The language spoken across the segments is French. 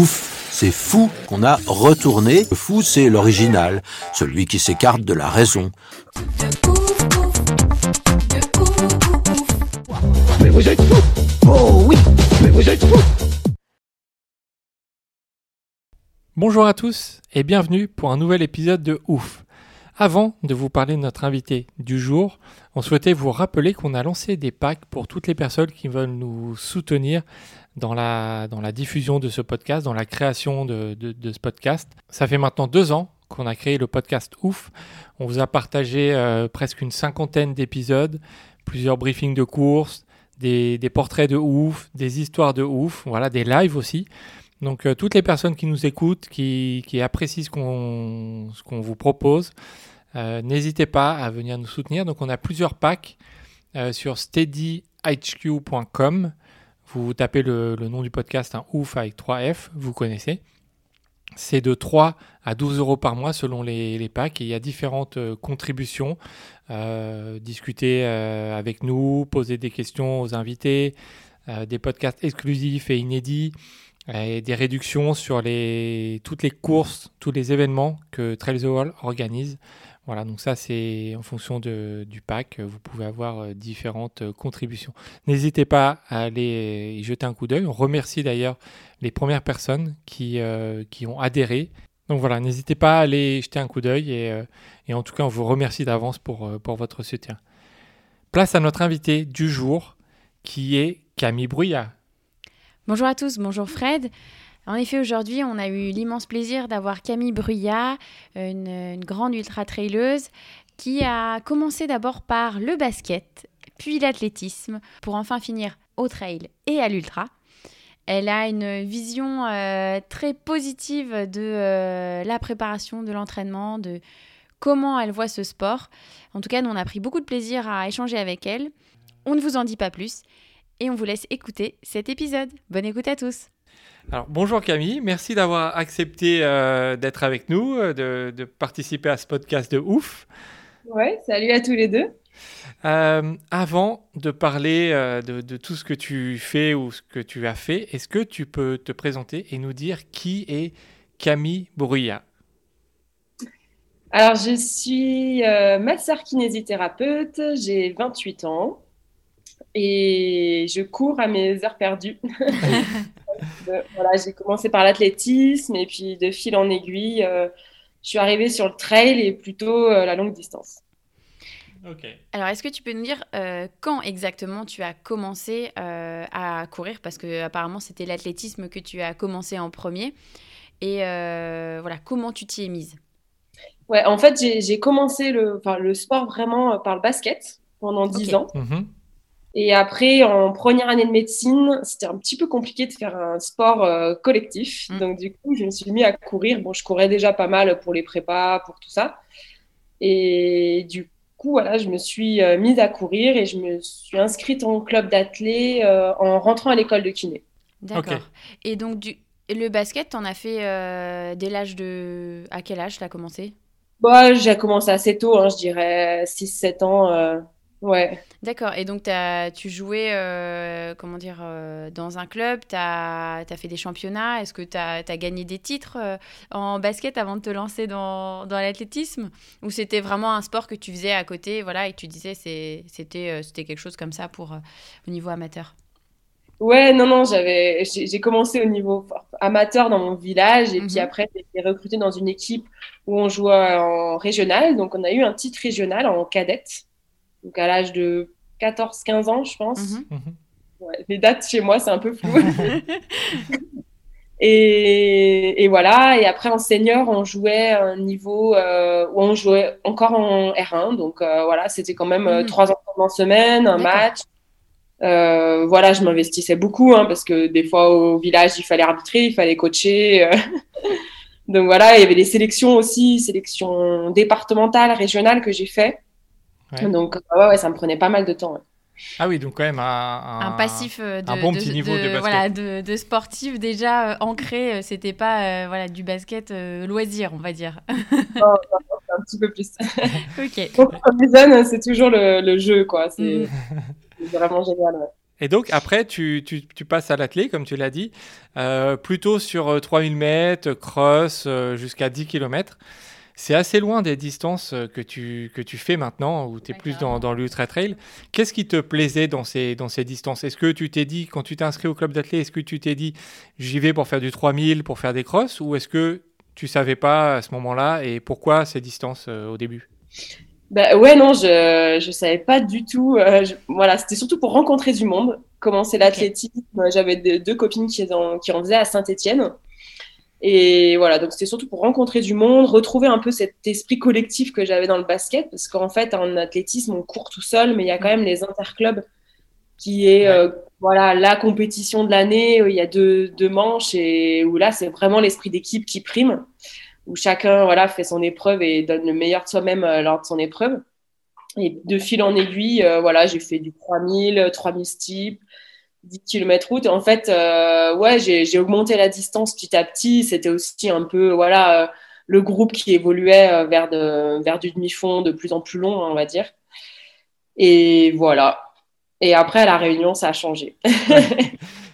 Ouf, c'est fou qu'on a retourné. Le fou, c'est l'original, celui qui s'écarte de la raison. Mais vous êtes fous Oh oui Mais vous êtes fous Bonjour à tous et bienvenue pour un nouvel épisode de Ouf. Avant de vous parler de notre invité du jour, on souhaitait vous rappeler qu'on a lancé des packs pour toutes les personnes qui veulent nous soutenir dans la, dans la diffusion de ce podcast, dans la création de, de- ce podcast. Ça fait maintenant deux ans qu'on a créé le podcast Ouf. On vous a partagé euh, presque une cinquantaine d'épisodes, plusieurs briefings de courses, des, des portraits de ouf, des histoires de ouf, voilà, des lives aussi. Donc euh, toutes les personnes qui nous écoutent, qui, apprécient ce qu'on vous propose, euh, n'hésitez pas à venir nous soutenir. Donc on a plusieurs packs euh, sur steadyhq.com. Vous tapez le, nom du podcast, un ouf avec 3 F, vous connaissez. C'est de 3 à 12 euros par mois selon les, packs et il y a différentes contributions. Euh, discuter avec nous, poser des questions aux invités, des podcasts exclusifs et inédits, et des réductions sur les, toutes les courses, tous les événements que Trails the Wall organise. Voilà, donc ça c'est en fonction du pack, vous pouvez avoir euh, différentes euh, contributions. N'hésitez pas à aller y jeter un coup d'œil. On remercie d'ailleurs les premières personnes qui, euh, ont adhéré. Donc voilà, n'hésitez pas à aller jeter un coup d'œil et, euh, en tout cas on vous remercie d'avance pour, euh, votre soutien. Place à notre invité du jour qui est Camille Bruyat. Bonjour à tous, bonjour Fred. En effet, aujourd'hui, on a eu l'immense plaisir d'avoir Camille Bruyat, une, grande ultra-traileuse, qui a commencé d'abord par le basket, puis l'athlétisme, pour enfin finir au trail et à l'ultra. Elle a une vision euh, très positive de euh, la préparation, de l'entraînement, de comment elle voit ce sport. En tout cas, nous, on a pris beaucoup de plaisir à échanger avec elle. On ne vous en dit pas plus et on vous laisse écouter cet épisode. Bonne écoute à tous. Alors bonjour Camille, merci d'avoir accepté euh, d'être avec nous, euh, de, de participer à ce podcast de ouf. Ouais, salut à tous les deux. Euh, avant de parler euh, de, de tout ce que tu fais ou ce que tu as fait, est-ce que tu peux te présenter et nous dire qui est Camille Bruyat Alors, je suis euh, masseur kinésithérapeute, j'ai 28 ans et je cours à mes heures perdues. Euh, voilà, j'ai commencé par l'athlétisme et puis de fil en aiguille, euh, je suis arrivée sur le trail et plutôt euh, la longue distance. Ok. Alors, est-ce que tu peux nous dire euh, quand exactement tu as commencé euh, à courir? Parce que apparemment, c'était l'athlétisme que tu as commencé en premier. Et euh, voilà, comment tu t'y es mise? Ouais, en fait, j'ai commencé le, enfin, le sport vraiment par le basket pendant 10 Ok. ans. Mhm. Et après, en première année de médecine, c'était un petit peu compliqué de faire un sport euh, collectif. Mm. Donc, du coup, je me suis mis à courir. Bon, je courais déjà pas mal pour les prépas, pour tout ça. Et du coup, voilà, je me suis euh, mise à courir et je me suis inscrite en club d'athlé euh, en rentrant à l'école de kiné. D'accord. Et donc, du... le basket, t'en as fait euh, dès l'âge de... À quel âge t'as commencé? Bon, j'ai commencé assez tôt, hein, je dirais 6-7 ans. euh, ouais. D'accord. Et donc, tu jouais, euh, comment dire, euh, dans un club, tu as, fait des championnats. Est-ce que tu as, gagné des titres euh, en basket avant de te lancer dans, dans l'athlétisme? Ou c'était vraiment un sport que tu faisais à côté voilà, et tu disais c'était c'était quelque chose comme ça pour, au niveau amateur? Ouais, non, non, j'avais, j'ai commencé au niveau amateur dans mon village et Mhm. puis après, j'ai été recrutée dans une équipe où on jouait en régional. Donc, on a eu un titre régional en cadette, donc à l'âge de 14-15 ans, je pense. Mhm. Mhm. Ouais, les dates chez moi, c'est un peu flou. Et, et voilà, et après en senior, on jouait à un niveau euh, où on jouait encore en R1. Donc euh, voilà, c'était quand même euh, Mhm. trois entraînements semaine, un match. Euh, voilà, je m'investissais beaucoup hein, parce que des fois au village, il fallait arbitrer, il fallait coacher. euh. Donc voilà, il y avait des sélections aussi, sélections départementales, régionales que j'ai fait. Ouais. Donc ouais, ouais, ça me prenait pas mal de temps. ouais. Ah oui, donc quand même un, un passif euh, de, un bon de- petit niveau de, de basket. voilà, de, de sportif déjà euh, ancré. euh, C'était pas euh, voilà, du basket euh, loisir, on va dire. Un petit peu plus. ok. Pour les jeunes, c'est toujours le, le jeu, quoi. C'est c'est vraiment génial. ouais. Et donc après, tu, tu, tu passes à l'athlé, comme tu l'as dit, euh, plutôt sur euh, 3000 mètres, cross, euh, jusqu'à 10 km. C'est assez loin des distances euh, que tu, que tu fais maintenant, où tu es plus dans, l'ultra trail. Qu'est-ce qui te plaisait dans ces, dans ces distances? Est-ce que tu t'es dit, quand tu t'es inscrit au club d'athlé, est-ce que tu t'es dit, j'y vais pour faire du 3000, pour faire des crosses, ou est-ce que tu savais pas à ce moment-là, et pourquoi ces distances euh, au début? Bah, ouais, non, je je savais pas du tout. euh, je- voilà, c'était surtout pour rencontrer du monde, commencer l'athlétisme. J'avais deux, deux copines qui en, qui en faisaient à Saint-Étienne. Et voilà, donc c'était surtout pour rencontrer du monde, retrouver un peu cet esprit collectif que j'avais dans le basket, parce qu'en fait, en athlétisme, on court tout seul, mais il y a quand même les interclubs qui est Ouais. euh, voilà la compétition de l'année. Il y a deux, deux manches et où là, c'est vraiment l'esprit d'équipe qui prime, où chacun voilà fait son épreuve et donne le meilleur de soi-même euh, lors de son épreuve. Et de fil en aiguille, euh, voilà, j'ai fait du 3000, 3000 steep, 10 km route. En fait, euh, ouais, j'ai augmenté la distance petit à petit. C'était aussi un peu, voilà, euh, le groupe qui évoluait euh, vers, de, vers du demi-fond de plus en plus long, hein, on va dire. Et voilà. Et après, à la Réunion, ça a changé.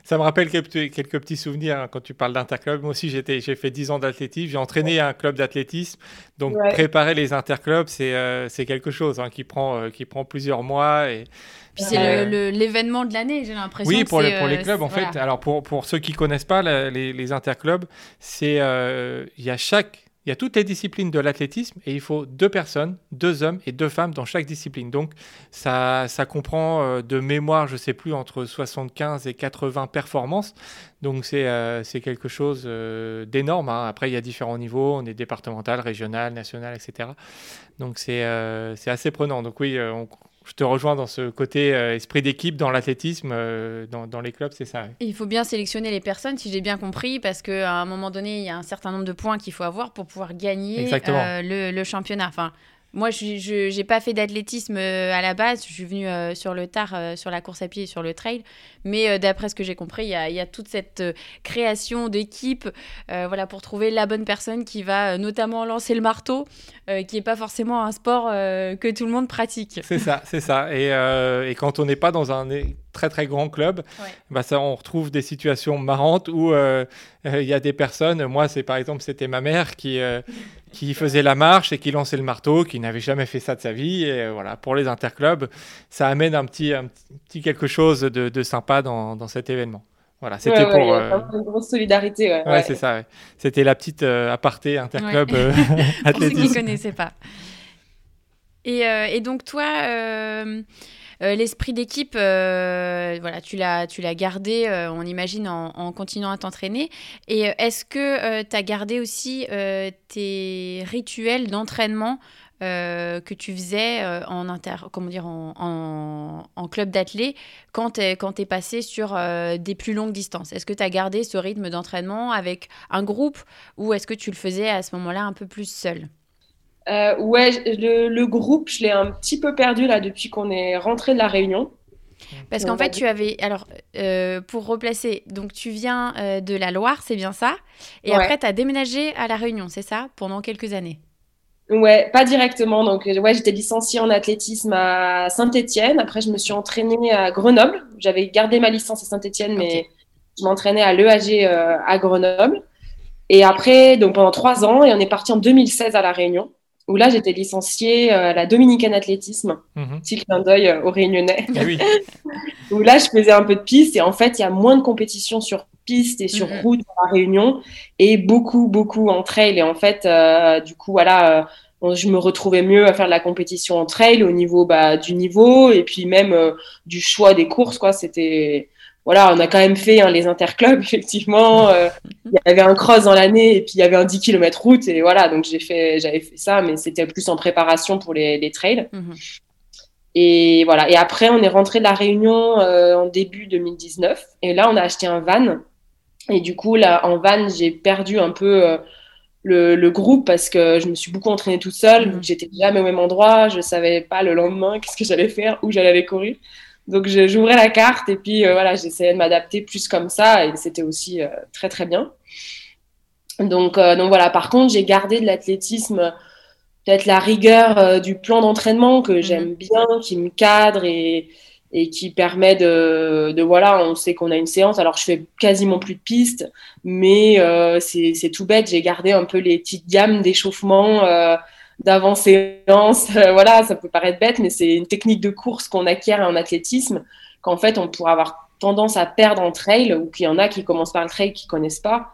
Ça me rappelle quelques, quelques petits souvenirs hein, quand tu parles d'interclub. Moi aussi, j'ai fait 10 ans d'athlétisme. J'ai entraîné un club d'athlétisme. Donc, Ouais. préparer les interclubs, c'est, euh, quelque chose hein, qui, prend, qui prend plusieurs mois. Et, Puis c'est Euh, l'événement de l'année, j'ai l'impression. oui, que pour les, c'est, pour les euh, clubs, en fait. Alors, pour, pour ceux qui connaissent pas la- les, les interclubs, c'est, euh, il y a chaque, il y a toutes les disciplines de l'athlétisme et il faut deux personnes, deux hommes et deux femmes dans chaque discipline. Donc, ça, ça comprend euh, de mémoire, je sais plus, entre 75 et 80 performances. Donc, c'est, euh, quelque chose euh, d'énorme. hein. Après, il y a différents niveaux. On est départemental, régional, national, etc. Donc, c'est, assez prenant. Donc, oui, on- je te rejoins dans ce côté euh, esprit d'équipe dans l'athlétisme, euh, dans, dans les clubs, c'est ça. Et Il faut bien sélectionner les personnes, si j'ai bien compris, parce qu'à un moment donné, il y a un certain nombre de points qu'il faut avoir pour pouvoir gagner euh, le, le championnat. Enfin, moi, je n'ai pas fait d'athlétisme euh, à la base. Je suis venue euh, sur le tard, euh, sur la course à pied et sur le trail. Mais d'après ce que j'ai compris, il y a, y a toute cette création d'équipe voilà, pour trouver la bonne personne qui va notamment lancer le marteau, qui n'est pas forcément un sport que tout le monde pratique. C'est ça, c'est ça. Et, et quand on n'est pas dans un très très grand club, Ouais. bah ça, on retrouve des situations marrantes où euh, euh, il y a des personnes. Moi, c'est par exemple, c'était ma mère qui euh, qui faisait la marche et qui lançait le marteau, qui n'avait jamais fait ça de sa vie. Et voilà, pour les interclubs, ça amène un petit un petit quelque chose de, de sympa dans, dans cet événement. Voilà, c'était Ouais, pour. euh, une grosse solidarité. Ouais, c'est ça. C'était la petite euh, aparté interclub euh, pour ceux qui ne connaissaient pas. Et, et donc toi, l'esprit d'équipe, euh, voilà, tu l'as, tu l'as gardé, euh, on imagine, en, continuant à t'entraîner. Et euh, est-ce que tu as gardé aussi euh, tes rituels d'entraînement euh, que tu faisais euh, en, inter, comment dire, en, en, club d'athlé quand tu es, passé sur euh, des plus longues distances? Est-ce que tu as gardé ce rythme d'entraînement avec un groupe ou est-ce que tu le faisais à ce moment-là un peu plus seul? Euh, ouais, le, le groupe, je l'ai un petit peu perdu là depuis qu'on est rentré de la Réunion. Parce qu'en fait, tu avais. Alors, euh, pour replacer, donc tu viens euh, de la Loire, c'est bien ça? Et Ouais. après, tu as déménagé à La Réunion, c'est ça? Pendant quelques années. Ouais, pas directement. Donc, euh, ouais, j'étais licenciée en athlétisme à Saint-Étienne. Après, je me suis entraînée à Grenoble. J'avais gardé ma licence à Saint-Étienne, mais je m'entraînais à l'EAG euh, à Grenoble. Et après, donc pendant trois ans, et on est parti en 2016 à La Réunion, où là, j'étais licenciée euh, à la Dominicaine Athlétisme. Mhm. Petit clin d'œil euh, aux Réunionnais. Eh oui. où là, je faisais un peu de piste et en fait, il y a moins de compétition sur piste et sur Mhm. route à la Réunion et beaucoup, beaucoup en trail. Et en fait, euh, du coup, voilà, euh, on- je me retrouvais mieux à faire de la compétition en trail au niveau bah, du niveau et puis même euh, du choix des courses, quoi. C'était, voilà, on a quand même fait hein, les interclubs, effectivement. euh, Il y avait un cross dans l'année et puis il y avait un 10 km route et voilà, donc j'ai fait, j'avais fait ça, mais c'était plus en préparation pour les, les trails. Mhm. Et voilà. Et après, on est rentré de la Réunion euh, en début 2019. Et là, on a acheté un van. Et du coup, là, en van, j'ai perdu un peu euh, le, le, groupe parce que je me suis beaucoup entraînée toute seule. Mmh. J'étais jamais au même endroit. Je savais pas le lendemain qu'est-ce que j'allais faire, où j'allais aller courir. Donc, j'ouvrais la carte et puis euh, voilà, j'essayais de m'adapter plus comme ça. Et c'était aussi euh, très, très bien. Donc, euh, donc voilà. Par contre, j'ai gardé de l'athlétisme peut-être la rigueur du plan d'entraînement que mmh. j'aime bien, qui me cadre et, et qui permet de, de, voilà, on sait qu'on a une séance. Alors je fais quasiment plus de pistes, mais c'est tout bête. J'ai gardé un peu les petites gammes d'échauffement euh, d'avant séance. voilà, ça peut paraître bête, mais c'est une technique de course qu'on acquiert en athlétisme qu'en fait on pourrait avoir tendance à perdre en trail ou qu'il y en a qui commencent par le trail qui connaissent pas.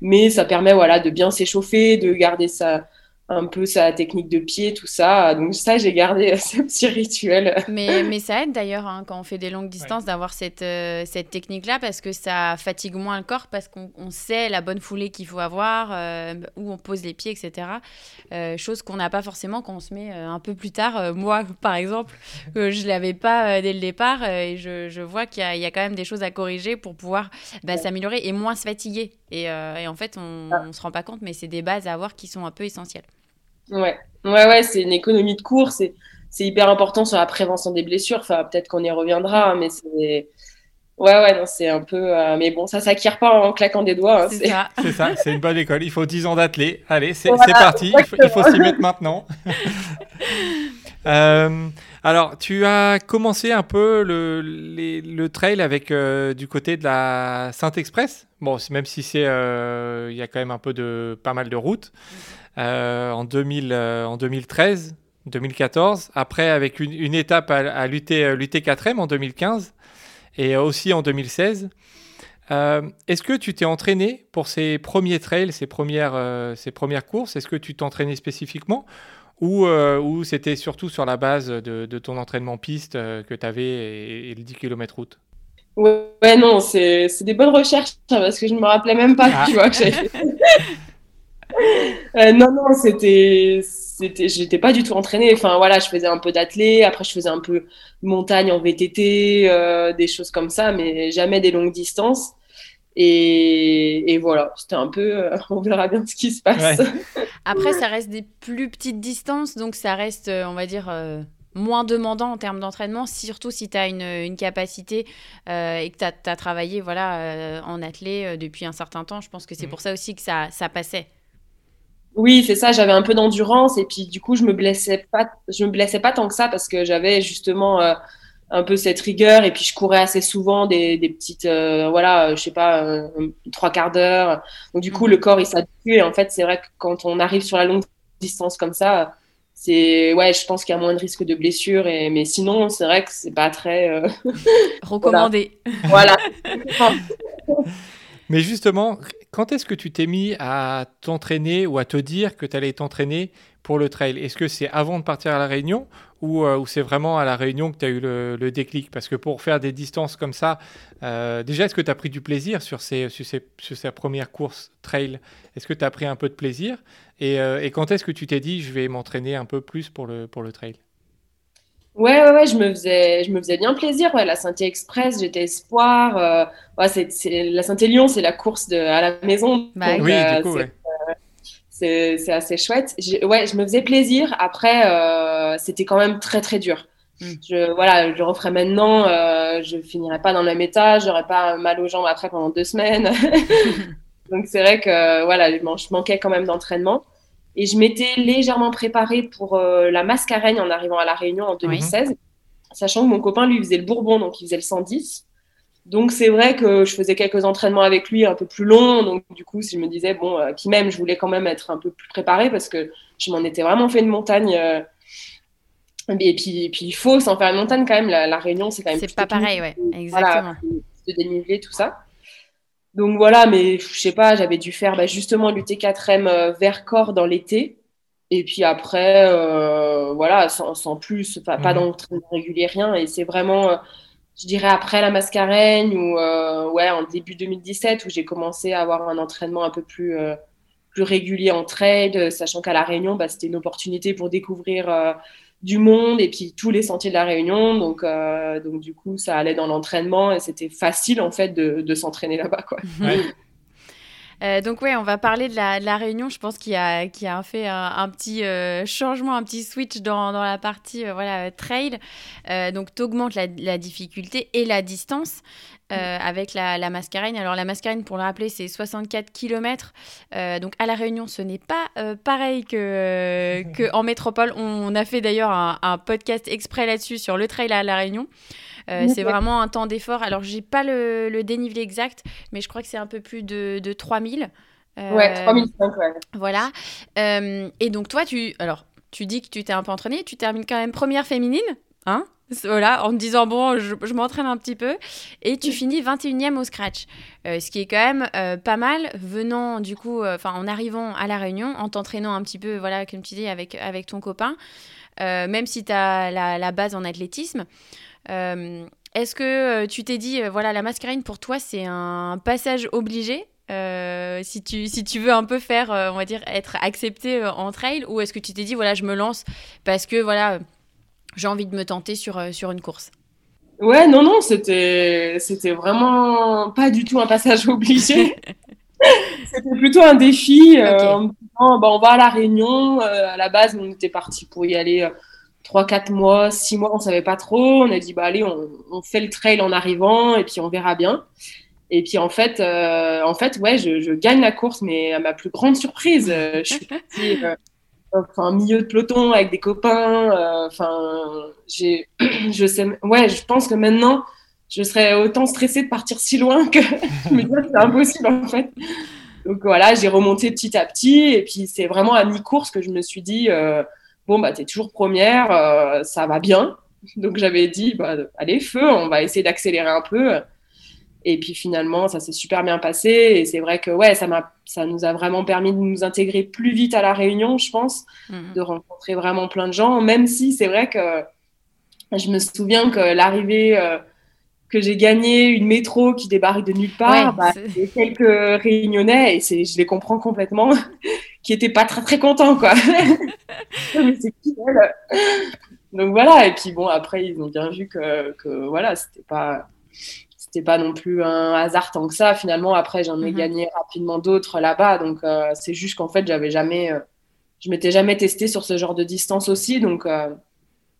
Mais ça permet voilà de bien s'échauffer, de garder sa un peu sa technique de pied, tout ça. Donc ça, j'ai gardé ce petit rituel. Mais, mais ça aide d'ailleurs hein, quand on fait des longues distances d'avoir cette, euh, cette technique-là parce que ça fatigue moins le corps parce qu'on sait la bonne foulée qu'il faut avoir, euh, où on pose les pieds, etc. Euh, chose qu'on n'a pas forcément quand on se met un peu plus tard. moi, par exemple, je ne l'avais pas dès le départ et je, je vois qu'il y, y, a quand même des choses à corriger pour pouvoir bah, s'améliorer et moins se fatiguer. Et, et en fait, on ne se rend pas compte, mais c'est des bases à avoir qui sont un peu essentielles. Ouais, ouais, ouais, c'est une économie de course et c'est hyper important sur la prévention des blessures. Enfin, peut-être qu'on y reviendra, hein, mais c'est. Ouais, ouais, non, c'est un peu. Euh, mais bon, ça s'acquiert pas en claquant des doigts. Hein, c'est ça, c'est ça, c'est une bonne école. Il faut 10 ans d'athlé. Allez, c'est parti. Il faut, s'y mettre maintenant. euh, alors, tu as commencé un peu le, le trail avec euh, du côté de la Sainte-Express. Bon, même si c'est, euh, il y a quand même un peu de, pas mal de routes. Euh, en, 2000, euh, en 2013, 2014. Après, avec une, une étape à, à l'UT, 4M en 2015 et aussi en 2016. Euh, est-ce que tu t'es entraîné pour ces premiers trails, ces premières, euh, ces premières courses? Est-ce que tu t'entraînais spécifiquement ou, euh, ou c'était surtout sur la base de, de ton entraînement piste que tu avais et, et, le 10 km route? Ouais, non, c'est des bonnes recherches hein, parce que je ne me rappelais même pas ah. tu vois, que j'avais euh, non, non, c'était, c'était, j'étais pas du tout entraînée. Enfin, voilà, je faisais un peu d'athlé, après je faisais un peu montagne en VTT, euh, des choses comme ça, mais jamais des longues distances. Et, et voilà, c'était un peu, euh, on verra bien ce qui se passe. Après, ça reste des plus petites distances, donc ça reste, on va dire, euh, moins demandant en termes d'entraînement, surtout si tu as une, une, capacité euh, et que tu as, as, travaillé voilà, en athlé depuis un certain temps. Je pense que c'est mmh. pour ça aussi que ça, ça passait. Oui, c'est ça. J'avais un peu d'endurance et puis du coup, je me blessais pas. Je me blessais pas tant que ça parce que j'avais justement euh, un peu cette rigueur et puis je courais assez souvent des, des petites, euh, voilà, je sais pas, euh, trois quarts d'heure. Donc du coup, mmh. le corps il s'habitue et en fait, c'est vrai que quand on arrive sur la longue distance comme ça, c'est ouais, je pense qu'il y a moins de risques de blessure et mais sinon, c'est vrai que c'est pas très euh, recommandé. voilà. voilà. mais justement, quand est-ce que tu t'es mis à t'entraîner ou à te dire que tu allais t'entraîner pour le trail? Est-ce que c'est avant de partir à la Réunion ou, euh, c'est vraiment à la Réunion que tu as eu le, déclic? Parce que pour faire des distances comme ça, euh, déjà, est-ce que tu as pris du plaisir sur, ces, sur, ces, premières courses trail? Est-ce que tu as pris un peu de plaisir? Et, euh, et quand est-ce que tu t'es dit je vais m'entraîner un peu plus pour le trail? Ouais, ouais, ouais, je me faisais, je me faisais bien plaisir. Ouais, la Saint-Express, j'étais espoir. Euh, ouais, c'est, c'est, la Saint-Lyon, c'est la course de, à la maison. Bah, donc, oui, euh, du coup, c'est, ouais. euh, c'est, c'est assez chouette. J'ai, ouais, je me faisais plaisir. Après, euh, c'était quand même très, très dur. Mm. Je, voilà, je referais maintenant. Euh, je finirais pas dans le même état. J'aurais pas mal aux jambes après pendant deux semaines. donc, c'est vrai que, voilà, je manquais quand même d'entraînement. Et je m'étais légèrement préparée pour euh, la Mascareigne en arrivant à La Réunion en 2016, oui. sachant que mon copain, lui, faisait le Bourbon, donc il faisait le 110. Donc c'est vrai que je faisais quelques entraînements avec lui un peu plus longs. Donc du coup, si je me disais, bon, euh, puis même, je voulais quand même être un peu plus préparée parce que je m'en étais vraiment fait une montagne. Euh, et puis, et puis il faut s'en faire une montagne quand même. La, la Réunion, c'est quand même. C'est pas pareil, ouais, exactement. Voilà, de dénivelé, tout ça. Donc voilà, mais je sais pas, j'avais dû faire bah, justement l'UT4M euh, Vercors dans l'été. Et puis après, euh, voilà, sans, sans plus, pas, mmh. pas d'entraînement régulier, rien. Et c'est vraiment, euh, je dirais, après la Mascareigne ou euh, ouais, en début 2017 où j'ai commencé à avoir un entraînement un peu plus, plus régulier en trade, sachant qu'à La Réunion, bah, c'était une opportunité pour découvrir du monde et puis tous les sentiers de la Réunion. Donc, euh, donc du coup, ça allait dans l'entraînement et c'était facile en fait de, de s'entraîner là-bas. Quoi. Euh, donc ouais, on va parler de la, de la Réunion. Je pense qu'il y a, a fait un, un petit euh, changement, un petit switch dans, dans la partie euh, voilà trail. Donc tu augmentes la, la, difficulté et la distance. Euh, avec la, la, mascarine. Alors la mascarine, pour le rappeler, c'est 64 km. Euh, donc à la Réunion, ce n'est pas euh, pareil que, que en métropole. On, on a fait d'ailleurs un, un, podcast exprès là-dessus sur le trail à la Réunion. C'est vraiment un temps d'effort. Alors j'ai pas le, le, dénivelé exact, mais je crois que c'est un peu plus de, de 3000. ouais, 3005, ouais. Voilà. et donc toi, tu, alors tu dis que tu t'es un peu entraînée, tu termines quand même première féminine, hein voilà, en te disant, bon, je, je m'entraîne un petit peu. Et tu finis 21e au scratch. Euh, ce qui est quand même euh, pas mal, venant du coup, enfin, en arrivant à La Réunion, en t'entraînant un petit peu, voilà, comme tu dis, avec, avec ton copain, euh, même si tu as la, la, base en athlétisme. Est-ce que tu t'es dit, voilà, la mascarine pour toi, c'est un passage obligé euh, si, tu, si tu veux un peu faire, euh, on va dire, être accepté euh, en trail, ou est-ce que tu t'es dit, voilà, je me lance parce que, voilà, j'ai envie de me tenter sur, sur une course? Ouais, non, non, c'était, c'était vraiment pas du tout un passage obligé. c'était plutôt un défi. Okay. en me disant, bah, on va à La Réunion. à la base, on était parti pour y aller 3, 4 mois, 6 mois, on savait pas trop. On a dit, bah, allez, on, on fait le trail en arrivant et puis on verra bien. Et puis en fait, euh, en fait, ouais, je, je, gagne la course, mais à ma plus grande surprise, euh, je suis partie euh, enfin milieu de peloton avec des copains. Enfin, j'ai, je sais, ouais, je pense que maintenant, je serais autant stressée de partir si loin que me que c'est impossible en fait. Donc voilà, j'ai remonté petit à petit, et puis c'est vraiment à mi-course que je me suis dit, bon bah t'es toujours première, ça va bien. Donc j'avais dit, bah allez feu, on va essayer d'accélérer un peu. Et puis finalement, ça s'est super bien passé. Et c'est vrai que ouais, ça, m'a, ça nous a vraiment permis de nous intégrer plus vite à la Réunion, je pense, mmh. de rencontrer vraiment plein de gens. Même si c'est vrai que je me souviens que l'arrivée euh, que j'ai gagné, une métro qui débarque de nulle part, ouais, bah, quelques Réunionnais, et c'est, je les comprends complètement, qui étaient pas très très contents, quoi. Mais c'est qui elle Donc voilà. Et puis bon, après, ils ont bien vu que, que voilà, c'était pas c'était pas non plus un hasard tant que ça. Finalement, après, j'en ai mm -hmm. gagné rapidement d'autres là-bas. Donc, euh, c'est juste qu'en fait, j'avais jamais, euh, je m'étais jamais testé sur ce genre de distance aussi. Donc, euh,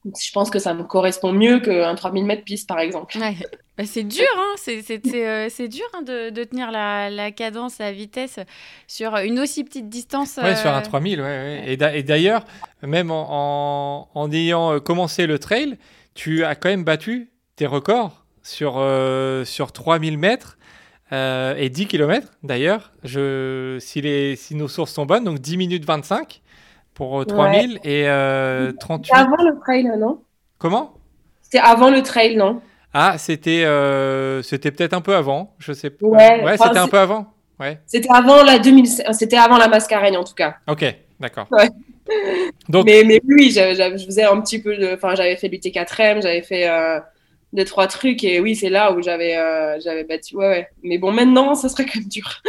je pense que ça me correspond mieux qu'un 3000 mètres piste, par exemple. Ouais. Bah, c'est dur, hein c'est dur hein, de, de, tenir la, la, cadence, la vitesse sur une aussi petite distance. Oui, sur un 3000, ouais, ouais. Et d'ailleurs, même en, en, en ayant commencé le trail, tu as quand même battu tes records sur, euh, sur 3000 mètres euh, et 10 km d'ailleurs, je, si, les, si nos sources sont bonnes, donc 10 minutes 25 pour 3000 ouais. et euh, 38. C'était avant le trail, non? Comment? C'était avant le trail, non? Ah, c'était euh, c'était peut-être un peu avant, je sais pas. Ouais, ouais c'était un peu avant. Ouais. C'était avant la 2000, c'était avant la Mascareigne en tout cas. Ok, d'accord. Ouais. Donc... Mais, mais oui, je, je, faisais un petit peu de, enfin, j'avais fait l'UT4M, j'avais fait euh, deux trois trucs et oui c'est là où j'avais euh, j'avais battu ouais ouais mais bon maintenant ça serait quand même dur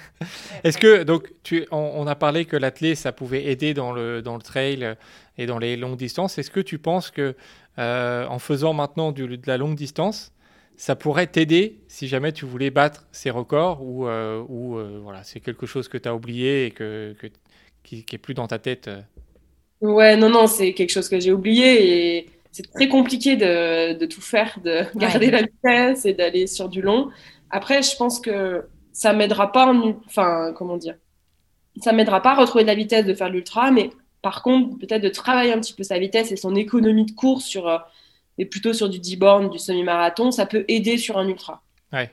est-ce que donc tu on, on a parlé que l'athlète ça pouvait aider dans le dans le trail et dans les longues distances est-ce que tu penses que euh, en faisant maintenant du, de la longue distance ça pourrait t'aider si jamais tu voulais battre ces records ou euh, ou euh, voilà c'est quelque chose que tu as oublié et que, que qui, qui est plus dans ta tête ouais non non c'est quelque chose que j'ai oublié et c'est très compliqué de, de, tout faire, de garder ouais. la vitesse et d'aller sur du long. Après, je pense que ça m'aidera pas, en, enfin, comment dire, ça m'aidera pas à retrouver de la vitesse de faire l'ultra, mais par contre, peut-être de travailler un petit peu sa vitesse et son économie de course sur, euh, et plutôt sur du 10 bornes, du semi-marathon, ça peut aider sur un ultra. Ouais.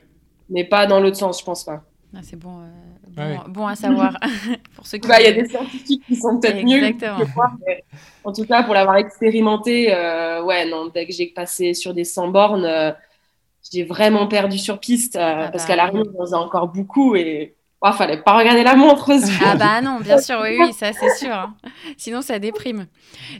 Mais pas dans l'autre sens, je pense pas. Ah, c'est bon, euh, bon, ouais. bon, à savoir pour ceux qui. Il bah, y a des scientifiques qui sont peut-être mieux que moi, mais en tout cas pour l'avoir expérimenté, euh, ouais, non, dès que j'ai passé sur des 100 bornes, euh, j'ai vraiment perdu sur piste ah parce bah, qu'à l'arrivée, on faisait encore beaucoup et il oh, fallait pas regarder la montre. Ah bah non, bien sûr, oui, oui, ça c'est sûr. Hein. Sinon, ça déprime.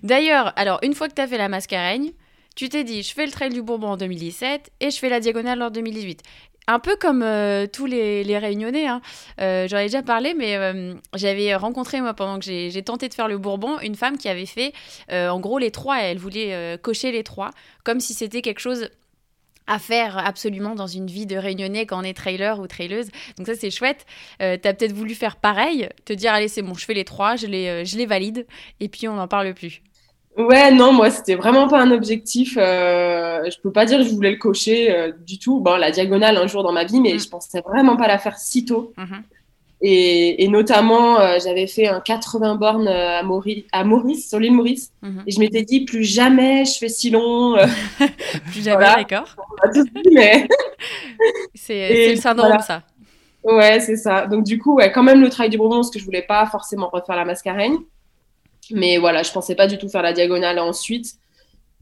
D'ailleurs, alors une fois que tu as fait la mascareigne, tu t'es dit, je fais le trail du Bourbon en 2017 et je fais la diagonale en 2018 un peu comme euh, tous les, les réunionnais, hein. euh, j'en ai déjà parlé, mais euh, j'avais rencontré, moi, pendant que j'ai j'ai tenté de faire le Bourbon, une femme qui avait fait, en gros, les trois. Elle voulait cocher les trois, comme si c'était quelque chose à faire absolument dans une vie de réunionnais quand on est trailer ou traileuse. Donc ça, c'est chouette. Euh, T'as peut-être voulu faire pareil, te dire, allez, c'est bon, je fais les trois, je les, euh, je les valide, et puis on n'en parle plus. Ouais, non, moi, c'était vraiment pas un objectif. Euh, je peux pas dire que je voulais le cocher euh, du tout. Bon, la diagonale un jour dans ma vie, mais Mm. je pensais vraiment pas la faire si tôt. Mhm. Et, et notamment, euh, j'avais fait un 80 bornes euh, à, Maurice, à Maurice, sur l'île Maurice. Mhm. Et je m'étais dit, plus jamais je fais si long. Euh, Plus jamais, Voilà. d'accord. mais C'est le syndrome, voilà. ça. ouais, c'est ça. Donc, du coup, ouais, quand même le travail du Bourbon, parce que je voulais pas forcément refaire la mascareigne. Mais voilà, je pensais pas du tout faire la diagonale ensuite.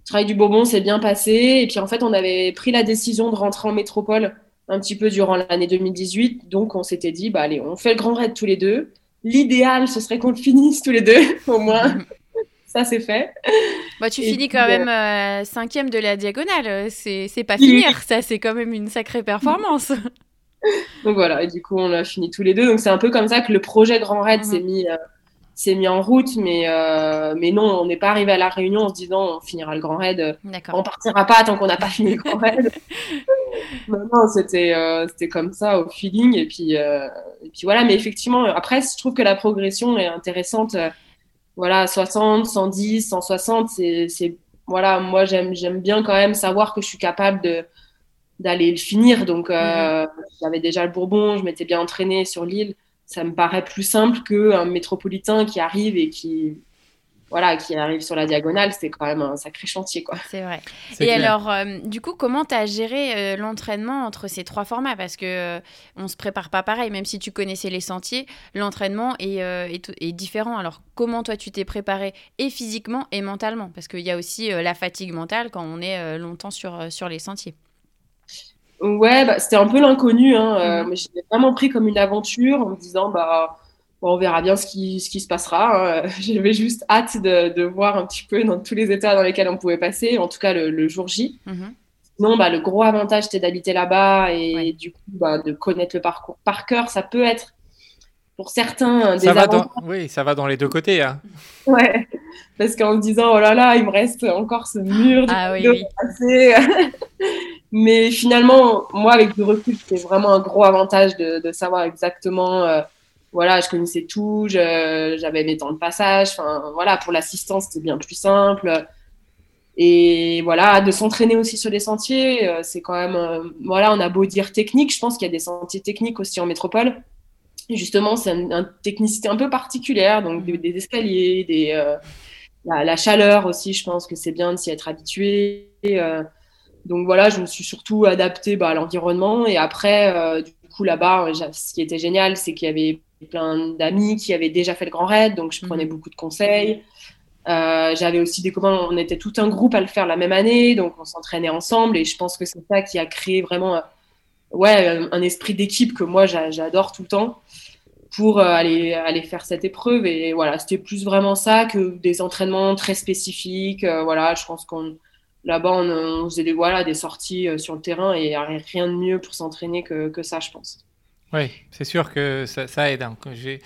Le travail du Bourbon s'est bien passé. Et puis, en fait, on avait pris la décision de rentrer en métropole un petit peu durant l'année 2018. Donc, on s'était dit, bah, allez, on fait le grand raid tous les deux. L'idéal, ce serait qu'on le finisse tous les deux, au moins. Ça, c'est fait. Bah, tu Et finis quand euh, même euh, cinquième de la diagonale. euh, C'est c'est pas finir, ça, c'est quand même une sacrée performance. Donc voilà, et du coup, on a fini tous les deux. Donc c'est un peu comme ça que le projet Grand Raid Mhm. s'est mis, euh, s'est mis en route. Mais, euh, mais non, on n'est pas arrivé à la réunion en se disant on finira le Grand Raid. euh. On partira pas tant qu'on n'a pas fini le Grand Raid. non, non, c'était, euh, c'était comme ça au feeling. Et puis, euh, et puis voilà, mais effectivement, après, je trouve que la progression est intéressante. Voilà, 60, 110, 160, c'est, voilà, moi j'aime, bien quand même savoir que je suis capable de, d'aller le finir. Donc, euh, j'avais déjà le Bourbon, je m'étais bien entraînée sur l'île. Ça me paraît plus simple qu'un métropolitain qui arrive et qui, voilà, qui arrive sur la diagonale. C'est quand même un sacré chantier, quoi. C'est vrai. Et clair. alors, euh, du coup, comment tu as géré euh, l'entraînement entre ces trois formats? Parce que euh, on se prépare pas pareil, même si tu connaissais les sentiers, l'entraînement est, euh, est, est différent. Alors, comment toi tu t'es préparé et physiquement et mentalement? Parce qu'il y a aussi euh, la fatigue mentale quand on est euh, longtemps sur, euh, sur les sentiers. Ouais, bah, c'était un peu l'inconnu, hein, euh, Mhm. mais je l'ai vraiment pris comme une aventure en me disant, bah, bon, on verra bien ce qui, ce qui se passera. hein. J'avais juste hâte de, de voir un petit peu dans tous les états dans lesquels on pouvait passer, en tout cas le, le jour J. Mhm. Sinon, bah, le gros avantage, c'était d'habiter là-bas et Ouais. du coup, bah, de connaître le parcours par cœur. Ça peut être, pour certains, un Ça va désavantage. dans... Oui, ça va dans les deux côtés. Hein. Ouais, parce qu'en se disant, oh là là, il me reste encore ce mur Ah oui, de oui. passer. Mais finalement, moi, avec du recul, c'était vraiment un gros avantage de, savoir exactement. euh, voilà, je connaissais tout, j'avais mes temps de passage. Enfin, voilà, pour l'assistance, c'était bien plus simple. Et voilà, de s'entraîner aussi sur les sentiers, euh, c'est quand même. euh, voilà, on a beau dire technique, je pense qu'il y a des sentiers techniques aussi en métropole. Justement, c'est une un technicité un peu particulière, donc des, escaliers, des, la, chaleur aussi, je pense que c'est bien de s'y être habitué. Donc voilà, je me suis surtout adaptée bah, à l'environnement. Et après, euh, du coup, là-bas, j'a- ce qui était génial, c'est qu'il y avait plein d'amis qui avaient déjà fait le Grand Raid, donc je prenais Mhm. beaucoup de conseils. Euh, J'avais aussi des copains, on était tout un groupe à le faire la même année, donc on s'entraînait ensemble. Et je pense que c'est ça qui a créé vraiment euh, ouais, un- esprit d'équipe que moi j'a- j'adore tout le temps pour euh, aller, aller faire cette épreuve. Et voilà, c'était plus vraiment ça que des entraînements très spécifiques. Euh, voilà, je pense qu'on là-bas, on, on faisait des, voilà, des sorties euh, sur le terrain et il n'y a rien de mieux pour s'entraîner que, que ça, je pense. Oui, c'est sûr que ça, ça aide. hein. J'ai,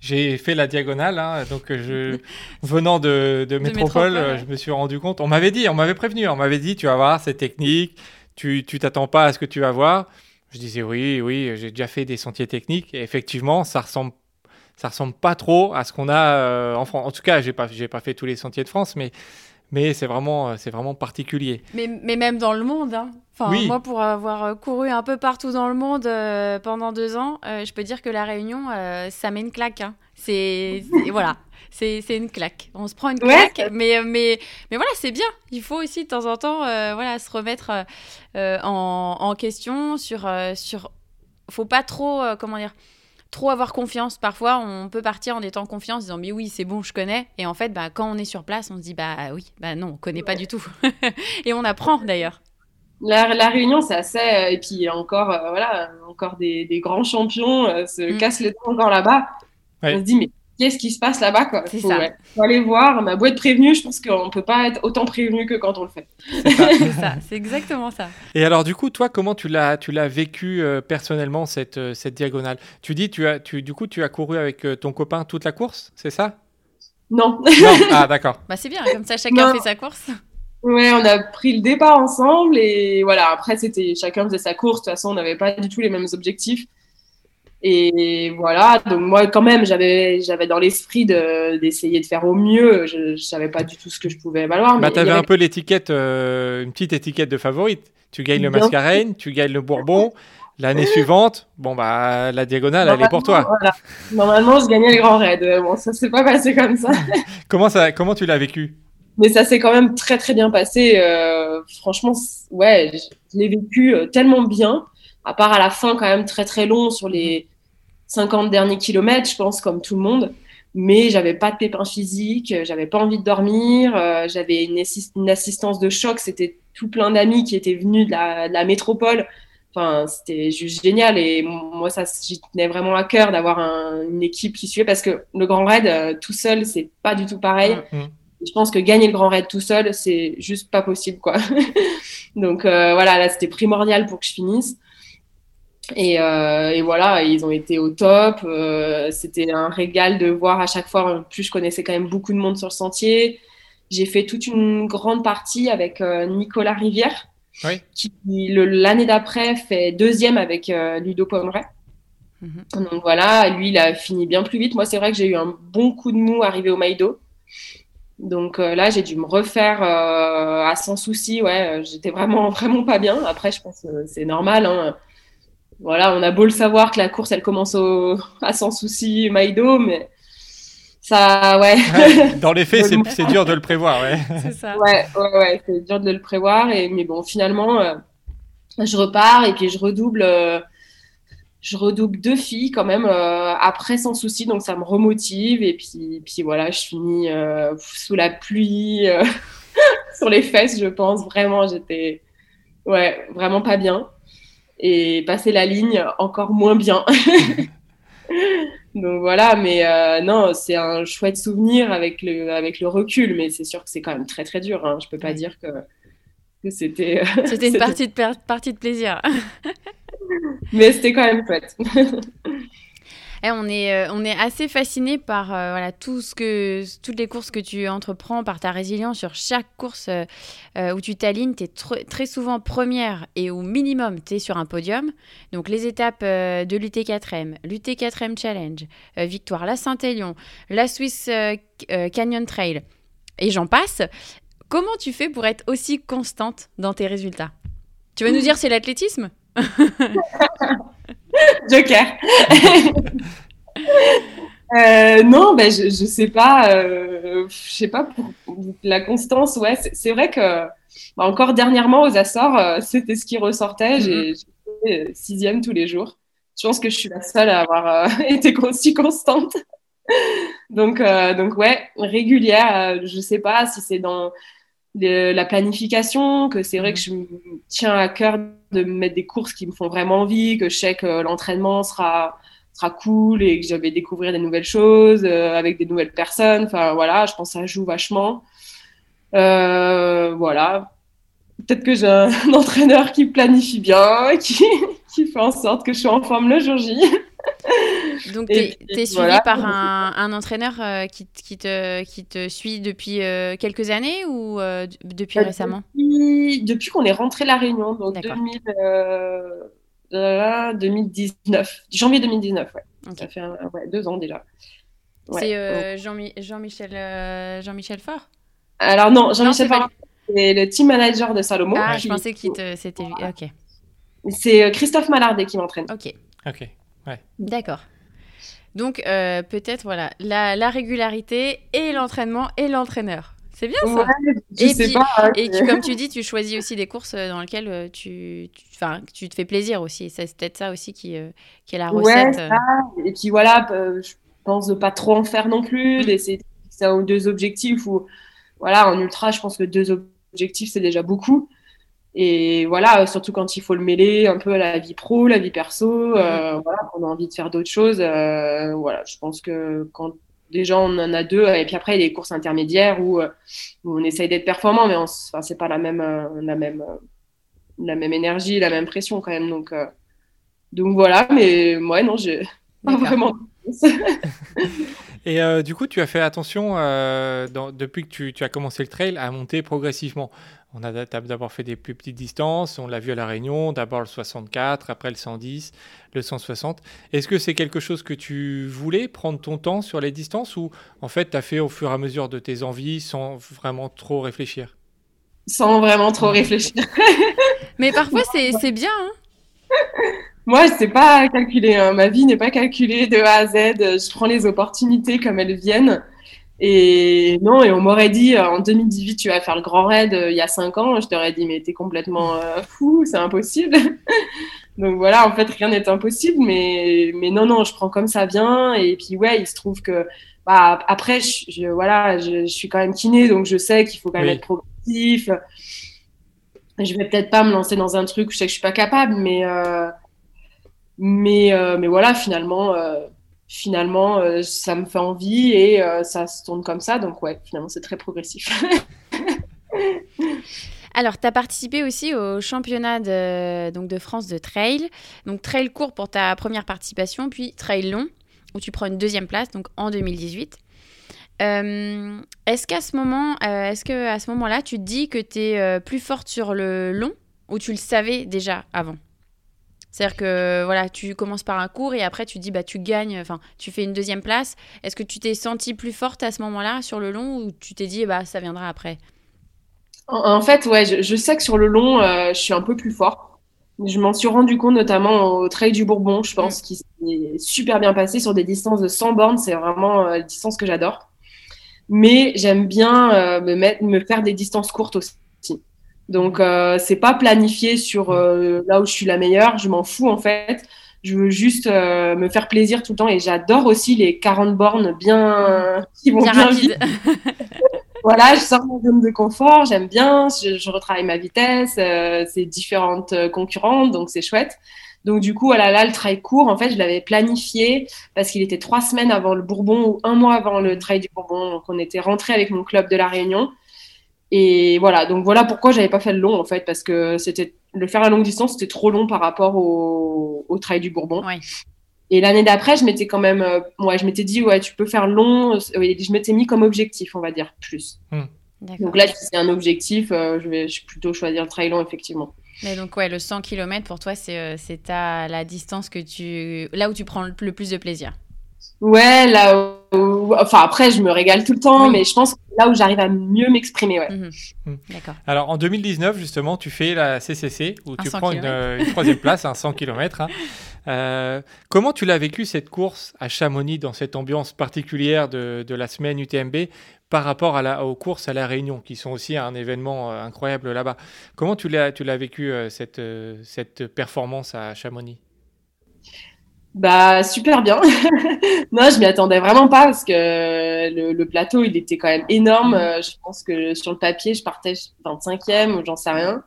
j'ai fait la diagonale, hein, donc je, venant de, de métropole, métropole, euh, ouais. je me suis rendu compte. On m'avait dit, on m'avait prévenu, on m'avait dit, tu vas voir, c'est technique, tu, tu t'attends pas à ce que tu vas voir. Je disais oui, oui, j'ai déjà fait des sentiers techniques et effectivement, ça ressemble, ça ressemble pas trop à ce qu'on a euh, en France. En tout cas, j'ai pas, j'ai pas fait tous les sentiers de France, mais, mais c'est vraiment, c'est vraiment particulier. Mais, mais même dans le monde, hein. Enfin, Oui. moi, pour avoir euh, couru un peu partout dans le monde euh, pendant deux ans, euh, je peux dire que la Réunion, euh, ça met une claque. hein. C'est voilà, c'est c'est une claque. On se prend une Ouais. claque, mais mais mais voilà, c'est bien. Il faut aussi de temps en temps, euh, voilà, se remettre euh, euh, en, en question sur euh, sur. Faut pas trop, euh, comment dire. Trop avoir confiance. Parfois, on peut partir en étant confiant, en disant mais oui, c'est bon, je connais. Et en fait, bah, quand on est sur place, on se dit bah oui, bah non, on connaît pas du tout. Et on apprend d'ailleurs. La, la Réunion, c'est assez. euh, et puis encore, euh, voilà, encore des, des grands champions euh, se Mm. cassent les dents encore là-bas. Ouais. On se dit, mais qu'est-ce qui se passe là-bas quoi. C'est Faut, ça. ouais, faut aller voir. On a beau être prévenu, je pense qu'on peut pas être autant prévenu que quand on le fait. C'est ça, c'est exactement ça. Et alors, du coup, toi, comment tu l'as, tu l'as vécu euh, personnellement cette, euh, cette diagonale? Tu dis, tu as, tu, du coup, tu as couru avec euh, ton copain toute la course, c'est ça? Non. Non. Ah, d'accord. Bah c'est bien, comme ça chacun Non. fait sa course. Ouais, on a pris le départ ensemble et voilà. Après, c'était chacun faisait sa course. De toute façon, on n'avait pas du tout les mêmes objectifs. Et voilà. Donc moi, quand même, j'avais j'avais dans l'esprit de d'essayer de faire au mieux. Je, je savais pas du tout ce que je pouvais valoir. Bah, il y un peu l'étiquette, euh, une petite étiquette de favorite. Tu gagnes le Mascarène, tu gagnes le Bourbon. L'année suivante, bon bah la diagonale, elle est pour toi. Voilà. Normalement, je gagnais le grand raid. Euh, Bon, ça s'est pas passé comme ça. Comment ça, comment tu l'as vécu? Mais ça s'est quand même très très bien passé. Euh, franchement, ouais, je l'ai vécu tellement bien. À part à la fin, quand même très très long sur les 50 derniers kilomètres, je pense, comme tout le monde. Mais j'avais pas de pépin physique, euh, j'avais pas envie de dormir, euh, j'avais une, assis- une assistance de choc. C'était tout plein d'amis qui étaient venus de la, de la métropole. Enfin, c'était juste génial et moi, ça, j'y tenais vraiment à cœur d'avoir un- une équipe qui suivait parce que le Grand Raid, euh, tout seul, c'est pas du tout pareil. Mm. Et Je pense que gagner le Grand Raid tout seul, c'est juste pas possible, quoi. Donc euh, voilà, là, c'était primordial pour que je finisse. Et, euh, et voilà, ils ont été au top. Euh, c'était un régal de voir à chaque fois. En plus, je connaissais quand même beaucoup de monde sur le sentier. J'ai fait toute une grande partie avec euh, Nicolas Rivière, Oui. qui l'année d'après fait deuxième avec euh, Ludo Pomeray. Mhm. Donc voilà, lui, il a fini bien plus vite. Moi, c'est vrai que j'ai eu un bon coup de mou arrivé au Maïdo. Donc euh, là, j'ai dû me refaire euh, à sans souci. Ouais, j'étais vraiment, vraiment pas bien. Après, je pense que c'est normal. hein. Voilà, on a beau le savoir que la course, elle commence au, à sans souci Maïdo, mais ça, ouais. Ouais, Dans les faits, c'est, c'est dur de le prévoir. Ouais. C'est ça. Ouais, ouais, ouais, c'est dur de le prévoir. Et, mais bon, finalement, euh, je repars et puis je redouble, euh, je redouble deux filles quand même euh, après sans souci. Donc ça me remotive. Et puis, puis voilà, je finis euh, sous la pluie, euh, sur les fesses, je pense. Vraiment, j'étais ouais, vraiment pas bien. Et passer la ligne, encore moins bien. Donc voilà, mais euh, non, c'est un chouette souvenir avec le, avec le recul, mais c'est sûr que c'est quand même très très dur. Hein. Je peux pas dire que, que c'était. C'était une partie de, partie de plaisir. Mais c'était quand même chouette. Eh, on, est, euh, on est assez fasciné par euh, voilà, tout ce que, toutes les courses que tu entreprends, par ta résilience sur chaque course euh, où tu t'alignes. Tu es très souvent première et au minimum, tu es sur un podium. Donc les étapes euh, de l'UT4M, l'UT4M Challenge, Victoire, la Saint-Élion, la Swiss Canyon Trail, et j'en passe. Comment tu fais pour être aussi constante dans tes résultats? Tu vas nous dire c'est l'athlétisme? Joker. Euh, non, ben je, je sais pas, euh, je sais pas pour, pour la constance. Ouais, c'est vrai que bah, encore dernièrement aux Açores, euh, c'était ce qui ressortait. J'ai j'ai fait euh, sixième tous les jours. Je pense que je suis la seule à avoir été aussi constante. donc, donc ouais, régulière. je sais pas si c'est dans le- la planification, que c'est vrai que je me tiens à cœur de me mettre des courses qui me font vraiment envie, que je sais que l'entraînement sera sera cool et que je vais découvrir des nouvelles choses euh, avec des nouvelles personnes. Enfin voilà, je pense que ça joue vachement. Euh, voilà. Peut-être que j'ai un, entraîneur qui planifie bien, qui, qui fait en sorte que je sois en forme le jour J. Donc, tu puis, es, suivi voilà. par un, un entraîneur euh, qui, qui, te, qui te suit depuis euh, quelques années ou euh, depuis Euh, récemment? Depuis, depuis qu'on est rentré la Réunion, donc D'accord. 2000, euh, euh, 2019, janvier 2019, ouais. Ça fait un- ouais, deux ans déjà. Ouais. C'est euh, Jean-Mi- Jean-Michel euh, Jean-Michel Faure? Alors non, Jean-Michel Farah, c'est le team manager de Salomon. Ah, qui- je pensais que te- c'était lui. Ok, C'est Christophe Malardet qui m'entraîne. ok, Ok. d'accord. Donc, euh, peut-être, voilà, la, la régularité et l'entraînement et l'entraîneur. C'est bien ça. Ouais, Et sais puis- pas. hein, Et c'est- tu- comme tu dis, tu choisis aussi des courses euh, dans lesquelles euh, tu, tu, tu te fais plaisir aussi. C'est peut-être ça aussi qui, euh, qui est la recette. ça. Et puis voilà, je pense de pas trop en faire non plus, Mm. de fixer un ou deux objectifs. Ou voilà, en ultra, je pense que deux objectifs c'est déjà beaucoup. Et voilà, surtout quand il faut le mêler un peu à la vie pro, la vie perso, euh, voilà, qu'on a envie de faire d'autres choses. euh, voilà, je pense que quand déjà, on en a deux. Et puis après, il y a les courses intermédiaires où, où on essaye d'être performant, mais enfin, c'est pas la même, la, même, la même énergie, la même pression quand même. Donc, donc voilà, mais moi, non, j'ai pas vraiment. Et euh, du coup, tu as fait attention, euh, dans, depuis que tu, tu, as commencé le trail, à monter progressivement. On a d'abord fait des plus petites distances, on l'a vu à La Réunion, d'abord le 64, après le 110, le 160. Est-ce que c'est quelque chose que tu voulais, prendre ton temps sur les distances, ou en fait, tu as fait au fur et à mesure de tes envies sans vraiment trop réfléchir? Sans vraiment trop réfléchir. Mais parfois, c'est bien. Hein moi, sais pas calculer. Hein. Ma vie n'est pas calculée de A à Z. Je prends les opportunités comme elles viennent. Et non, et on m'aurait dit euh, en 2018, tu vas faire le grand raid euh, il y a 5 ans. Je t'aurais dit, mais t'es complètement euh, fou, c'est impossible. Donc voilà, en fait, rien n'est impossible. Mais, mais non, non, je prends comme ça vient. Et puis, ouais, il se trouve que bah, après, je, voilà, je, suis quand même kiné, donc je sais qu'il faut quand même être progressif. Je vais peut-être pas me lancer dans un truc où je sais que je suis pas capable, mais. Mais, euh, mais voilà, finalement, euh, finalement euh, ça me fait envie et ça se tourne comme ça. Donc, ouais, finalement, c'est très progressif. Alors, tu as participé aussi au championnat de, donc de France de trail. Donc, trail court pour ta première participation, puis trail long, où tu prends une deuxième place, donc en 2018. est-ce qu'à ce moment, est-ce que à ce moment-là, tu te dis que tu es plus forte sur le long ou tu le savais déjà avant? C'est-à-dire que voilà, tu commences par un cours et après tu dis bah tu gagnes, enfin tu fais une deuxième place. Est-ce que tu t'es sentie plus forte à ce moment-là sur le long ou tu t'es dit bah ça viendra après? En fait, ouais, je, sais que sur le long, euh, je suis un peu plus forte. Je m'en suis rendu compte notamment au Trail du Bourbon, je pense, mm. qu'il s'est super bien passé sur des distances de 100 bornes. C'est vraiment euh, la distance que j'adore. Mais j'aime bien euh, me, mettre, me faire des distances courtes aussi. Donc, euh, c'est pas planifié sur euh, là où je suis la meilleure. Je m'en fous, en fait. Je veux juste euh, me faire plaisir tout le temps. Et j'adore aussi les 40 bornes bien, qui vont bien, vite. voilà, je sors de mon zone de confort. J'aime bien. Je, retravaille ma vitesse. c'est différentes concurrentes. Donc, c'est chouette. Donc, du coup, voilà, là, le trail court, en fait, je l'avais planifié parce qu'il était trois semaines avant le Bourbon ou un mois avant le trail du Bourbon. Donc, on était rentré avec mon club de La Réunion. Et voilà, donc voilà pourquoi j'avais pas fait le long en fait, parce que c'était le faire à longue distance, c'était trop long par rapport au, au trail du Bourbon. Et l'année d'après, je m'étais quand même, euh, ouais, je m'étais dit ouais, tu peux faire long. je m'étais mis comme objectif, on va dire plus. Hmm. Donc là, si c'est un objectif, euh, je vais je plutôt choisir le trail long effectivement. Mais donc ouais, le 100 km pour toi, c'est euh, la distance que tu, là où tu prends le plus de plaisir. Ouais, là où... Enfin, après, je me régale tout le temps, mais je pense que là où j'arrive à mieux m'exprimer, ouais. Mhm. Mm. D'accord. Alors, en 2019, justement, tu fais la CCC, où tu prends une, troisième place, un 100 km. Hein. Euh, comment tu l'as vécu, cette course à Chamonix, dans cette ambiance particulière de, de la semaine UTMB, par rapport à la, aux courses à La Réunion, qui sont aussi un événement euh, incroyable là-bas? Comment tu l'as, tu l'as vécu, euh, cette, cette performance à Chamonix? Bah super bien. non, je m'y attendais vraiment pas parce que le, plateau il était quand même énorme. Mm. Euh, je pense que sur le papier je partais 25e ou j'en sais rien.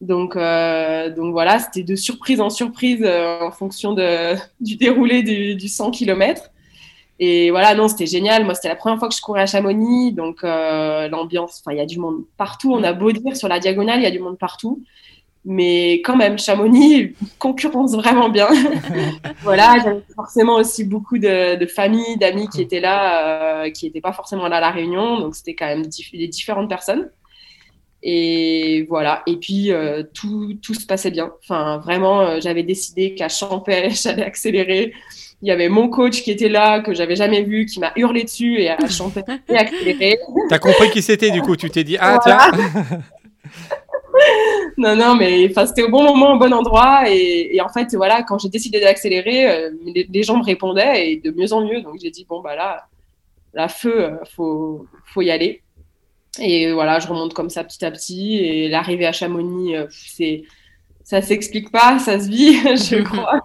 Donc euh, donc voilà, c'était de surprise en surprise euh, en fonction de, du déroulé du, du 100 km. Et voilà, non, c'était génial. Moi, c'était la première fois que je courais à Chamonix, donc l'ambiance, enfin, il y a du monde partout. On a beau dire sur la diagonale, il y a du monde partout. Mais quand même, Chamonix concurrence vraiment bien. voilà, j'avais forcément aussi beaucoup de, familles, d'amis qui étaient là, euh, qui n'étaient pas forcément là à la réunion. Donc, c'était quand même des différentes personnes. Et voilà. Et puis, euh, tout, tout, se passait bien. Enfin, vraiment, euh, j'avais décidé qu'à Champèche, j'allais accélérer. Il y avait mon coach qui était là, que j'avais jamais vu, qui m'a hurlé dessus et à et accéléré. T'as compris qui c'était, du coup Tu t'es dit, ah, tiens non, non, mais c'était au bon moment, au bon endroit. Et, en fait, voilà, quand j'ai décidé d'accélérer, euh, les, gens me répondaient et de mieux en mieux. Donc j'ai dit, bon, bah là, la feu, euh, faut, faut y aller. Et voilà, je remonte comme ça petit à petit. Et l'arrivée à Chamonix, euh, c'est, ça s'explique pas, ça se vit, je crois.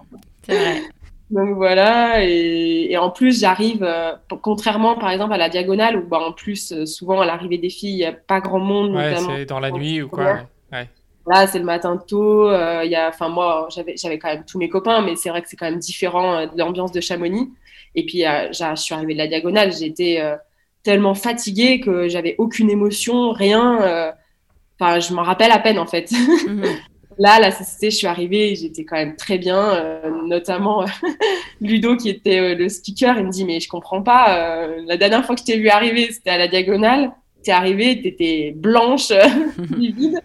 c'est vrai. Donc voilà, et, en plus j'arrive, contrairement par exemple à la diagonale, où bah, en plus souvent à l'arrivée des filles, il n'y a pas grand monde. Ouais, c'est dans la nuit ou quoi. Là, c'est le matin tôt. Il y a, enfin moi, j'avais, j'avais quand même tous mes copains, mais c'est vrai que c'est quand même différent de l'ambiance de Chamonix. Et puis, je suis arrivée de la diagonale. J'étais tellement fatiguée que j'avais aucune émotion, rien. Enfin, je m'en rappelle à peine en fait. Mhm. Là, la société, je suis arrivée, j'étais quand même très bien, euh, notamment euh, Ludo qui était euh, le speaker, il me dit mais je comprends pas, la dernière fois que je t'ai vu arriver, c'était à la diagonale, t'es arrivée, t'étais blanche, livide,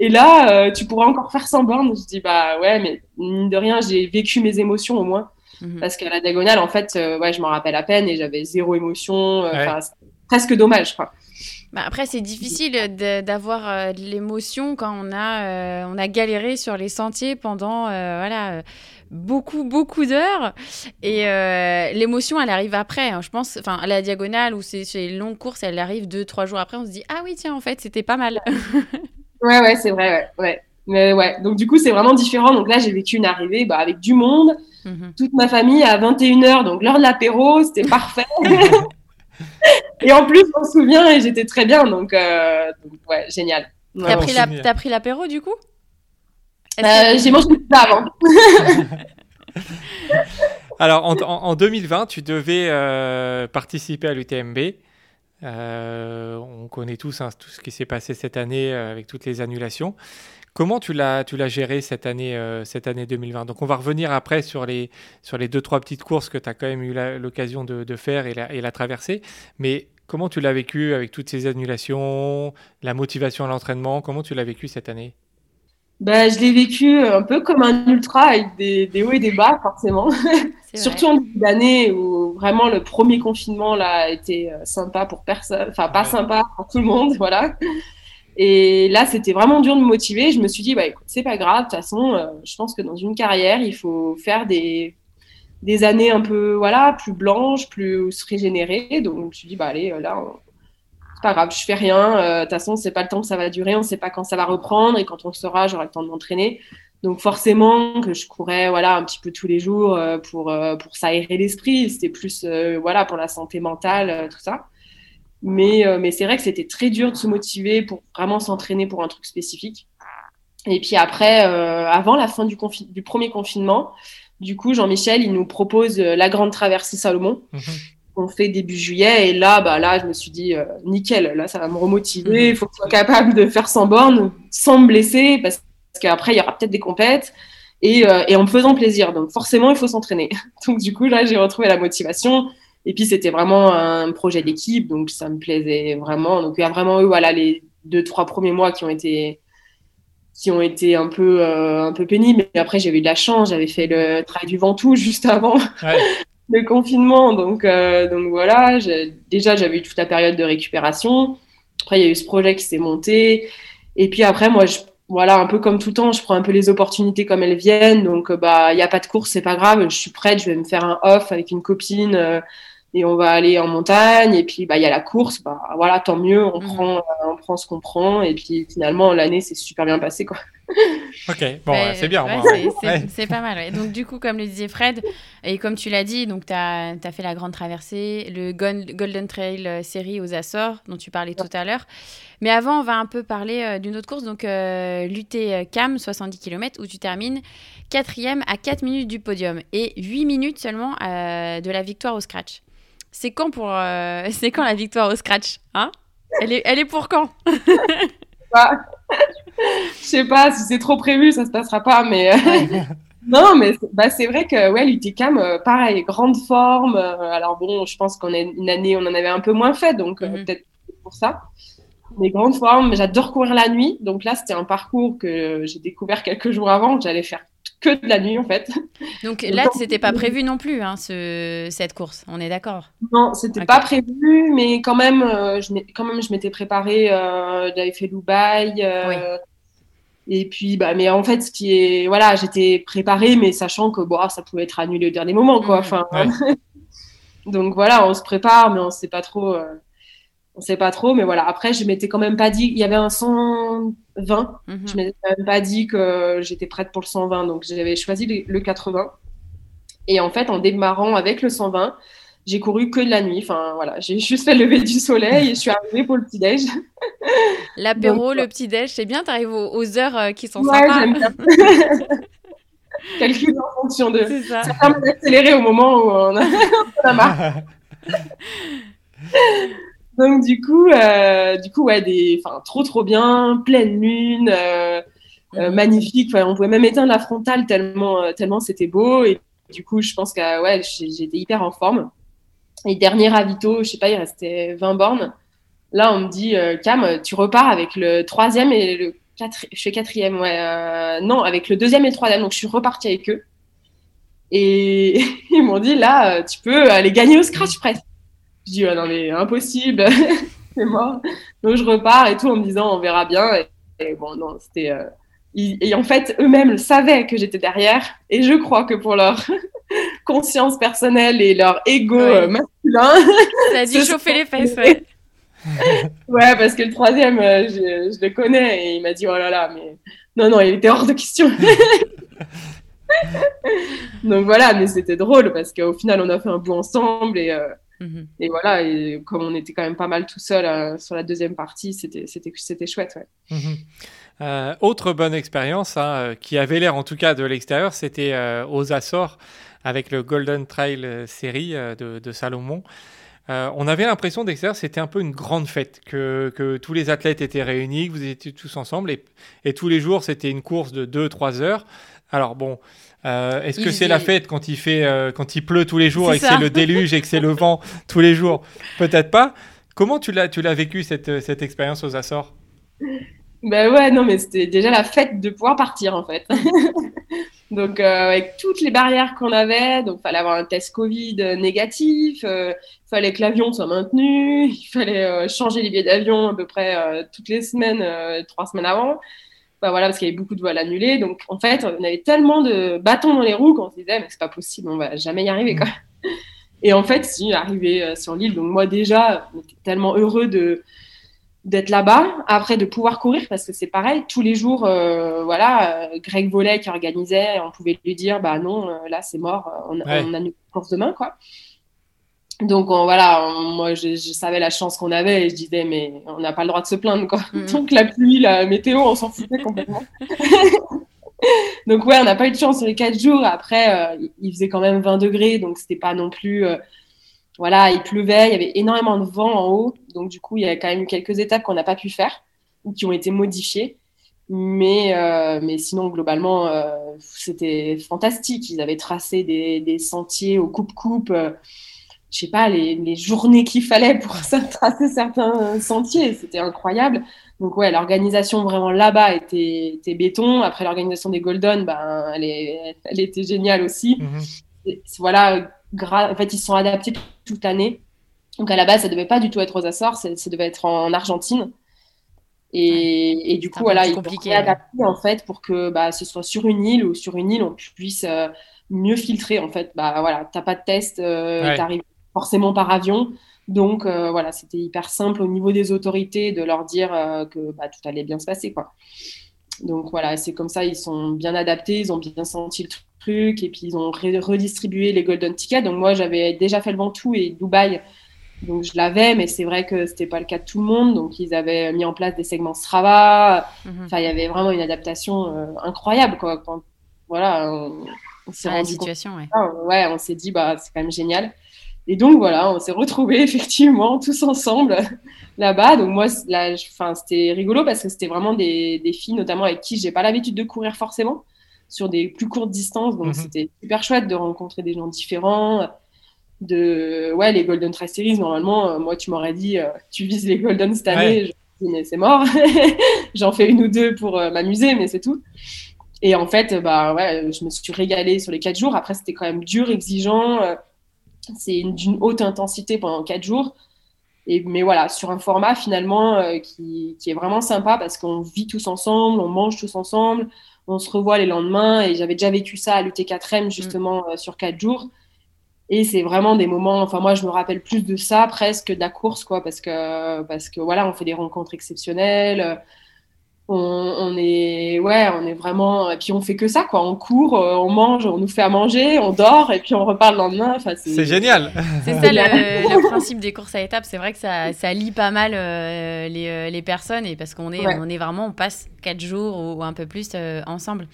et là, tu pourras encore faire sans borne. Je dis bah ouais, mais mine de rien, j'ai vécu mes émotions au moins, mhm. parce qu'à la diagonale, en fait, ouais, je m'en rappelle à peine et j'avais zéro émotion, presque dommage, quoi. Bah après, c'est difficile d'avoir euh, de l'émotion quand on a, euh, on a galéré sur les sentiers pendant euh, voilà, beaucoup, beaucoup d'heures. Et l'émotion, elle arrive après. Hein. je pense, enfin, à la diagonale ou c'est les longues courses, elle arrive deux, trois jours après. On se dit, ah oui, tiens, en fait, c'était pas mal. ouais, ouais, c'est vrai, ouais. ouais. Mais ouais, donc du coup, c'est vraiment différent. Donc là, j'ai vécu une arrivée bah, avec du monde, mhm. toute ma famille à 21h, donc l'heure de l'apéro, c'était parfait. et en plus, on se souvient et j'étais très bien. Donc, euh, ouais, génial. T'as pris, la... pris l'apéro du coup? Euh, J'ai mangé ça avant. Alors, en, 2020, tu devais euh, participer à l'UTMB. On connaît tous hein, tout ce qui s'est passé cette année avec toutes les annulations. Comment tu l'as, tu l'as géré cette année, euh, cette année 2020 Donc on va revenir après sur les, sur les deux, trois petites courses que tu as quand même eu l'occasion de, de, faire et la, et la traverser. Mais comment tu l'as vécu avec toutes ces annulations, la motivation à l'entraînement? Comment tu l'as vécu cette année? Bah, je l'ai vécu un peu comme un ultra avec des, des hauts et des bas, forcément. Surtout en début d'année où vraiment le premier confinement là a été euh, sympa pour personne, enfin pas sympa pour tout le monde, voilà. Et là, c'était vraiment dur de me motiver. Je me suis dit, bah, écoute, c'est pas grave. De toute façon, euh, je pense que dans une carrière, il faut faire des, des années un peu, voilà, plus blanches, plus se régénérer. Donc, je me suis dit, bah, allez, euh, là, c'est pas grave, je fais rien. Euh, de toute façon, c'est pas le temps que ça va durer. On sait pas quand ça va reprendre. Et quand on sera, j'aurai le temps de m'entraîner. Donc, forcément, que je courais, voilà, un petit peu tous les jours pour, pour s'aérer l'esprit. C'était plus, voilà, pour la santé mentale, tout ça. Mais, euh, mais c'est vrai que c'était très dur de se motiver pour vraiment s'entraîner pour un truc spécifique. Et puis après, euh, avant la fin du, du, premier confinement, du coup, Jean-Michel, il nous propose euh, la grande traversée Salomon. Mhm. On fait début juillet. Et là, bah, là, je me suis dit, nickel, là, ça va me remotiver. Il mhm. faut que je sois capable de faire 100 bornes sans me blesser parce, qu'après, il y aura peut-être des compètes. Et, et en me faisant plaisir. Donc forcément, il faut s'entraîner. Donc du coup, là, j'ai retrouvé la motivation. Et puis, c'était vraiment un projet d'équipe, donc ça me plaisait vraiment. Donc, il y a vraiment eu voilà, les deux, trois premiers mois qui ont été, qui ont été un peu, euh, un peu pénibles. Mais après, j'avais eu de la chance, j'avais fait le travail du Ventoux juste avant le confinement. Donc, euh, donc voilà, déjà, j'avais eu toute la période de récupération. Après, il y a eu ce projet qui s'est monté. Et puis après, moi, je, voilà, un peu comme tout le temps, je prends un peu les opportunités comme elles viennent. Donc, bah, il n'y a pas de course, c'est pas grave. Je suis prête, je vais me faire un off avec une copine. Euh, et on va aller en montagne et puis bah il y a la course bah voilà tant mieux on mhm. prend on prend ce qu'on prend et puis finalement l'année s'est super bien passée quoi ok bon c'est bien c'est pas mal donc du coup comme le disait Fred et comme tu l'as dit donc tu as, as, fait la grande traversée le Golden Trail euh, série aux Açores dont tu parlais tout à l'heure mais avant on va un peu parler euh, d'une autre course donc euh, l'UT Cam 70 km où tu termines quatrième à 4 minutes du podium et 8 minutes seulement de la victoire au scratch c'est quand pour euh, c'est quand la victoire au scratch hein? Elle est elle est pour quand? Je sais pas si c'est trop prévu, ça se passera pas, mais euh, non, mais bah, c'est vrai que ouais, l'UTCAM, euh, pareil, grande forme. alors bon, je pense qu'on est une année, on en avait un peu moins fait, donc mhm. peut-être pour ça. Mais grande forme, j'adore courir la nuit, donc là c'était un parcours que j'ai découvert quelques jours avant, que j'allais faire que de la nuit en fait. Donc là, c'était pas prévu non plus hein, ce, cette course, on est d'accord? Non, c'était pas prévu, mais quand même, euh, je, quand même, je m'étais préparée, euh, j'avais fait Dubaï. Euh, et puis, bah, mais en fait, ce qui est, voilà, j'étais préparée, mais sachant que bon, ça pouvait être annulé au dernier moment, quoi. Mmh. Enfin, donc voilà, on se prépare, mais on sait pas trop on sait pas trop, mais voilà. Après, je m'étais quand même pas dit, il y avait un 120. Mhm. Je m'étais quand même pas dit que j'étais prête pour le 120, donc j'avais choisi le, 80. Et en fait, en démarrant avec le 120, j'ai couru que de la nuit. Enfin, voilà, j'ai juste fait le lever du soleil et je suis arrivée pour le petit-déj. L'apéro, le petit-déj, c'est bien, tu arrives aux, heures euh, qui sont ouais, sympas. j'aime bien. Calculer en fonction de. C'est ça. Ça permet d'accélérer au moment où on a, on a marre. Donc du coup, euh, du coup, ouais, des, enfin, trop trop bien, pleine lune, euh, euh, magnifique. Enfin, on pouvait même éteindre la frontale tellement, tellement c'était beau. Et du coup, je pense que ouais, j'étais hyper en forme. Et dernier ravito, je sais pas, il restait 20 bornes. Là, on me dit, Cam, tu repars avec le troisième et le quatrième. Je fais quatrième, ouais. non, avec le deuxième et le troisième. Donc, je suis repartie avec eux. Et ils m'ont dit, là, tu peux aller gagner au scratch presque. Je dis, ah non, mais impossible, c'est mort. Donc, je repars et tout en me disant, on verra bien. Et, et bon, non, c'était. euh, et en fait, eux-mêmes savaient que j'étais derrière. Et je crois que pour leur conscience personnelle et leur ego Ouais. euh, masculin, Ça a dû chauffer les fesses, ouais. ouais, parce que le troisième, euh, je, je le connais et il m'a dit, oh là là, mais non, non, il était hors de question. Donc voilà, mais c'était drôle parce qu'au final, on a fait un bout ensemble et, euh, Mhm. et voilà, et comme on était quand même pas mal tout seul euh, sur la deuxième partie, c'était c'était c'était chouette, ouais. Mhm. Euh, autre bonne expérience hein, euh, qui avait l'air en tout cas de l'extérieur, c'était euh, aux Açores avec le Golden Trail série de, de Salomon. On avait l'impression d'extérieur c'était un peu une grande fête, que, que tous les athlètes étaient réunis, que vous étiez tous ensemble et, et tous les jours c'était une course de 2-3 heures. Alors bon, euh, est-ce que Il c'est la fête quand il fait, euh, quand il pleut tous les jours et que c'est le déluge et que c'est le vent tous les jours? Peut-être pas. Comment tu l'as, tu l'as vécu cette, cette expérience aux Açores? Ben ouais, non, mais c'était déjà la fête de pouvoir partir en fait. donc euh, avec toutes les barrières qu'on avait, donc fallait avoir un test Covid euh, négatif, euh, fallait que l'avion soit maintenu, il fallait euh, changer les billets d'avion à peu près euh, toutes les semaines, euh, trois semaines avant. Ben voilà, parce qu'il y avait beaucoup de vols annulés. Donc en fait, on avait tellement de bâtons dans les roues qu'on se disait, mais c'est pas possible, on va jamais y arriver quoi. Et en fait, si arrivé euh, sur l'île, donc moi déjà, on était tellement heureux de d'être là-bas, après de pouvoir courir parce que c'est pareil, tous les jours, euh, voilà, euh, Greg Volet qui organisait, on pouvait lui dire, bah non, là c'est mort, on, Ouais. on a une course demain, quoi. Donc on- voilà, on- moi je, je savais la chance qu'on avait et je disais, mais on n'a pas le droit de se plaindre, quoi. Mhm. Donc la pluie, la météo, on s'en foutait complètement. donc ouais, on n'a pas eu de chance sur les quatre jours. Après, euh, il- faisait quand même 20 degrés, donc c'était pas non plus. euh, voilà, il pleuvait, il y avait énormément de vent en haut, donc du coup, il y a quand même quelques étapes qu'on n'a pas pu faire ou qui ont été modifiées. Mais, euh, mais sinon, globalement, c'était fantastique. Ils avaient tracé des, des sentiers au coupe-coupe. Je sais pas, les, les journées qu'il fallait pour tracer certains sentiers. C'était incroyable. Donc ouais, l'organisation vraiment là-bas était, était béton. Après, l'organisation des Golden, ben, elle, est- elle était géniale aussi. Mhm. Et voilà, en fait, ils se sont adaptés toute l'année. Donc à la base, ça devait pas du tout être aux Açores, ça, ça devait être en Argentine. Et, et du coup, voilà, ils ont compliqué, réadapté en fait pour que bah, ce soit sur une île ou sur une île, on puisse euh, mieux filtrer en fait. Bah voilà, t'as pas de test, euh, Ouais. t'arrives forcément par avion. Donc euh, voilà, c'était hyper simple au niveau des autorités de leur dire euh, que bah, tout allait bien se passer quoi. Donc voilà, c'est comme ça, ils sont bien adaptés, ils ont bien senti le truc et puis ils ont re- redistribué les golden tickets. Donc moi, j'avais déjà fait le Ventoux et Dubaï, donc je l'avais, mais c'est vrai que c'était pas le cas de tout le monde. Donc ils avaient mis en place des segments Strava. Mhm. Enfin, il y avait vraiment une adaptation euh, incroyable quoi. Quand, voilà, on, on s'est rendu compte situation, ouais. ah, ouais, on s'est dit, bah, c'est quand même génial. Et donc, voilà, on s'est retrouvés effectivement tous ensemble là-bas. Donc, moi, là, c'était rigolo parce que c'était vraiment des, des filles, notamment avec qui j'ai pas l'habitude de courir forcément, sur des plus courtes distances. Donc, Mhm. c'était super chouette de rencontrer des gens différents. De, ouais, les Golden Trail Series, normalement, euh, moi, tu m'aurais dit, euh, tu vises les Golden cette année. Je dis, mais c'est mort. J'en fais une ou deux pour euh, m'amuser, mais c'est tout. Et en fait, bah ouais, je me suis régalée sur les quatre jours. Après, c'était quand même dur, exigeant. Euh, C'est une- d'une haute intensité pendant quatre jours. Et, mais voilà, sur un format finalement euh, qui, qui est vraiment sympa parce qu'on vit tous ensemble, on mange tous ensemble, on se revoit les lendemains. Et j'avais déjà vécu ça à l'UT4M justement euh, sur quatre jours. Et c'est vraiment des moments, enfin moi je me rappelle plus de ça presque de la course quoi, parce que, parce que voilà, on fait des rencontres exceptionnelles. On, est ouais on est vraiment et puis on fait que ça quoi. On court euh, on mange on nous fait à manger on dort et puis on repart le lendemain. Enfin, c'est génial. C'est ça le, principe des courses à étapes. C'est vrai que ça, ça lie pas mal euh, les, euh, les, personnes et parce qu'on est on est vraiment on passe quatre jours ou, un peu plus ensemble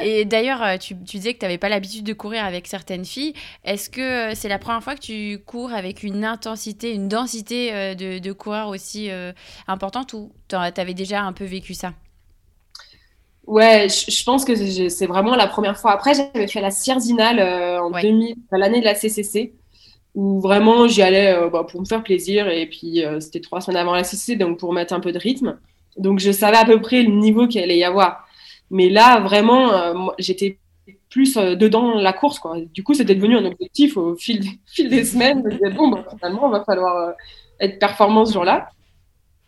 et d'ailleurs tu, tu, disais que tu n'avais pas l'habitude de courir avec certaines filles est-ce que c'est la première fois que tu cours avec une intensité une densité de, de coureurs aussi importante ou tu avais déjà un peu vécu ça? Ouais, je, pense que c'est vraiment la première fois. Après, j'avais fait la Sierzinale euh, en 2000, l'année de la CCC, où vraiment j'y allais euh, bah, pour me faire plaisir. Et puis, euh, c'était trois semaines avant la CCC, donc pour mettre un peu de rythme. Donc, je savais à peu près le niveau qu'il allait y avoir. Mais là, vraiment, j'étais plus dedans la course. Quoi. Du coup, c'était devenu un objectif au fil des, fil des semaines. Je me disais, bon, bah, finalement, il va falloir être performant ce jour-là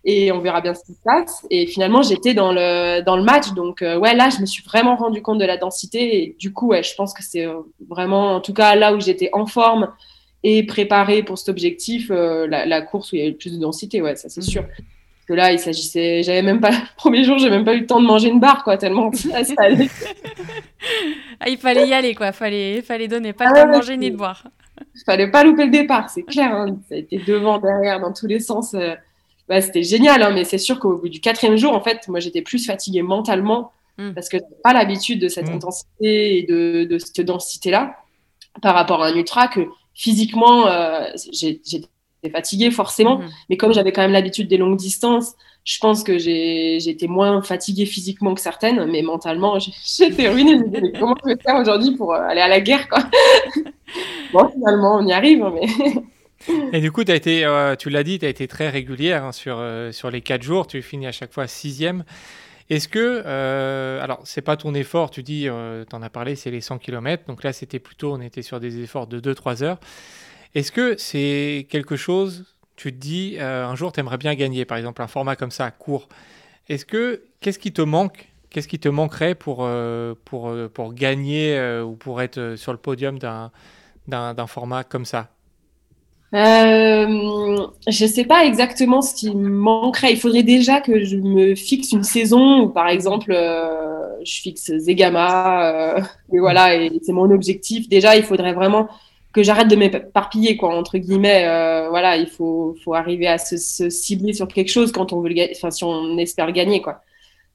et on verra bien ce qui se passe. Et finalement, j'étais dans le, dans le match. Donc, euh, ouais, là, je me suis vraiment rendu compte de la densité. Et du coup, ouais, je pense que c'est euh, vraiment, en tout cas, là où j'étais en forme et préparée pour cet objectif, euh, la, course où il y avait le plus de densité, ouais, ça c'est mhm. sûr. Que là, il s'agissait, j'avais même pas, le premier jour, j'ai même pas eu le temps de manger une barre, quoi, tellement ça, allait. ah, il fallait y aller, quoi, fallait, fallait donner, pas ah, de manger ni de boire. Il fallait pas louper le départ, c'est clair. Hein. Ça a été devant, derrière, dans tous les sens bah, c'était génial, hein, mais c'est sûr qu'au bout du quatrième jour, en fait, moi, j'étais plus fatiguée mentalement hmm. parce que n'avais pas l'habitude de cette hmm. intensité et de, de cette densité-là par rapport à un ultra que physiquement, euh, j'étais fatiguée forcément, hmm. mais comme j'avais quand même l'habitude des longues distances, je pense que j'étais moins fatiguée physiquement que certaines, mais mentalement, j'étais ruinée. comment je vais faire aujourd'hui pour euh, aller à la guerre quoi? Bon, finalement, on y arrive, hein, mais et du coup, as été, euh, tu l'as dit, tu as été très régulière hein, sur, euh, sur les quatre jours. Tu finis à chaque fois sixième. Est-ce que, euh, alors, c'est pas ton effort, tu dis, tu en as parlé, c'est les 100 km. Donc là, c'était plutôt, on était sur des efforts de 2-3 heures. Est-ce que c'est quelque chose, tu te dis, un jour, tu aimerais bien gagner, par exemple, un format comme ça, court? Est-ce que, qu'est-ce qui te manque? Qu'est-ce qui te manquerait pour, pour, pour gagner ou pour être sur le podium d'un format comme ça? Euh, je sais pas exactement ce qui me manquerait. Il faudrait déjà que je me fixe une saison où, par exemple, euh, je fixe Zegama, euh, et voilà, et c'est mon objectif. Déjà, il faudrait vraiment que j'arrête de m'éparpiller, quoi, entre guillemets. Euh, voilà, il faut, faut arriver à se, se, cibler sur quelque chose quand on veut le enfin, si on espère gagner, quoi.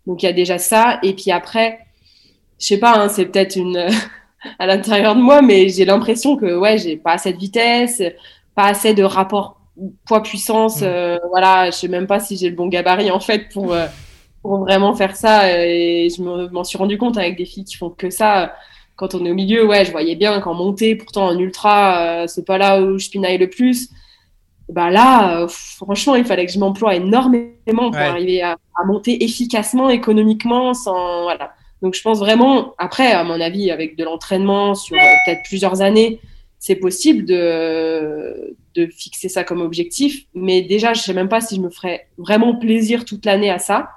Donc, il y a déjà ça. Et puis après, je sais pas, hein, c'est peut-être une, à l'intérieur de moi, mais j'ai l'impression que, ouais, j'ai pas assez de vitesse pas assez de rapport poids-puissance. Mm. Euh, voilà, je sais même pas si j'ai le bon gabarit en fait pour, euh, pour vraiment faire ça. Et je m'en suis rendu compte avec des filles qui font que ça. Quand on est au milieu, ouais, je voyais bien qu'en montée, pourtant en ultra, euh, c'est pas là où je pinaille le plus. Bah là, franchement, il fallait que je m'emploie énormément pour arriver à, à, monter efficacement, économiquement, sans voilà. Donc je pense vraiment, après, à mon avis, avec de l'entraînement sur peut-être plusieurs années, c'est possible de, de fixer ça comme objectif. Mais déjà, je sais même pas si je me ferais vraiment plaisir toute l'année à ça.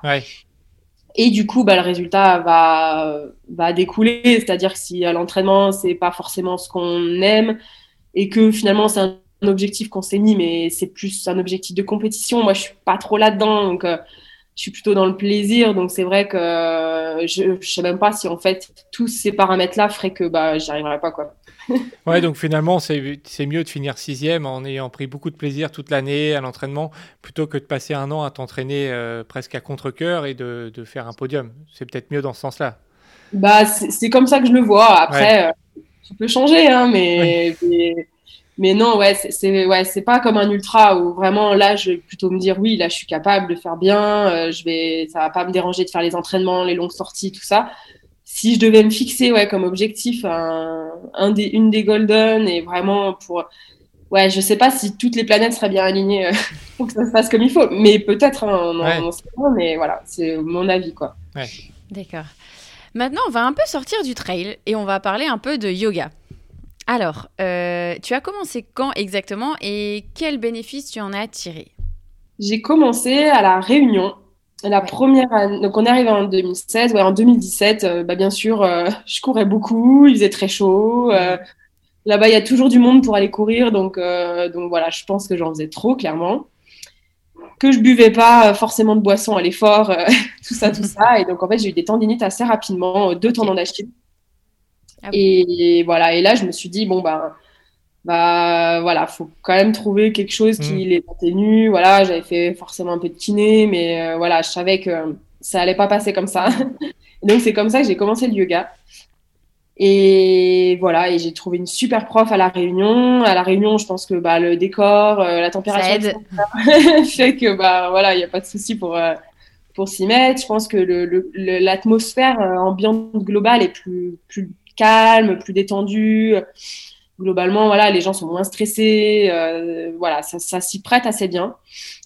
Et du coup, bah, le résultat va, va découler. C'est-à-dire que si à l'entraînement, c'est pas forcément ce qu'on aime et que finalement, c'est un objectif qu'on s'est mis, mais c'est plus un objectif de compétition. Moi, je suis pas trop là-dedans. Euh, je suis plutôt dans le plaisir. Donc, c'est vrai que je, je sais même pas si en fait, tous ces paramètres-là feraient que bah, j'y arriverais pas, quoi. ouais, donc finalement, c'est mieux de finir sixième en ayant pris beaucoup de plaisir toute l'année à l'entraînement plutôt que de passer un an à t'entraîner euh, presque à contre-coeur et de, de, faire un podium. C'est peut-être mieux dans ce sens-là. Bah, c'est comme ça que je le vois. Après, euh, tu peux changer, hein, mais, mais, non, ouais, c'est ouais, pas comme un ultra où vraiment là, je vais plutôt me dire oui, là, je suis capable de faire bien, euh, je vais, ça va pas me déranger de faire les entraînements, les longues sorties, tout ça si je devais me fixer ouais, comme objectif un, des, une des Golden et vraiment pour. Ouais, je sais pas si toutes les planètes seraient bien alignées euh, pour que ça se passe comme il faut, mais peut-être, hein, mais voilà, c'est mon avis, quoi. Ouais. D'accord. Maintenant, on va un peu sortir du trail et on va parler un peu de yoga. Alors, euh, tu as commencé quand exactement et quels bénéfices tu en as tiré J'ai commencé à la Réunion la première année, donc on est arrivé en 2016, ouais, en 2017, euh, bah bien sûr, euh, je courais beaucoup, il faisait très chaud. Là-bas, il y a toujours du monde pour aller courir, donc, donc voilà, je pense que j'en faisais trop, clairement. que je buvais pas forcément de boisson à l'effort, tout ça, tout ça. Et donc, en fait, j'ai eu des tendinites assez rapidement, deux tendons d'Achille. Ah et, voilà, et là, je me suis dit, bon, bah, bah voilà, faut quand même trouver quelque chose qui mm. les atténue. Voilà, j'avais fait forcément un peu de kiné, mais euh, voilà, je savais que ça allait pas passer comme ça. donc, c'est comme ça que j'ai commencé le yoga. Et voilà, et j'ai trouvé une super prof à la Réunion. À la Réunion, je pense que bah, le décor, euh, la température fait que bah voilà, il n'y a pas de souci pour euh, pour s'y mettre. Je pense que l'atmosphère le, ambiante globale est plus plus calme, plus détendue. Globalement, voilà, les gens sont moins stressés. Euh, voilà, ça, ça s'y prête assez bien.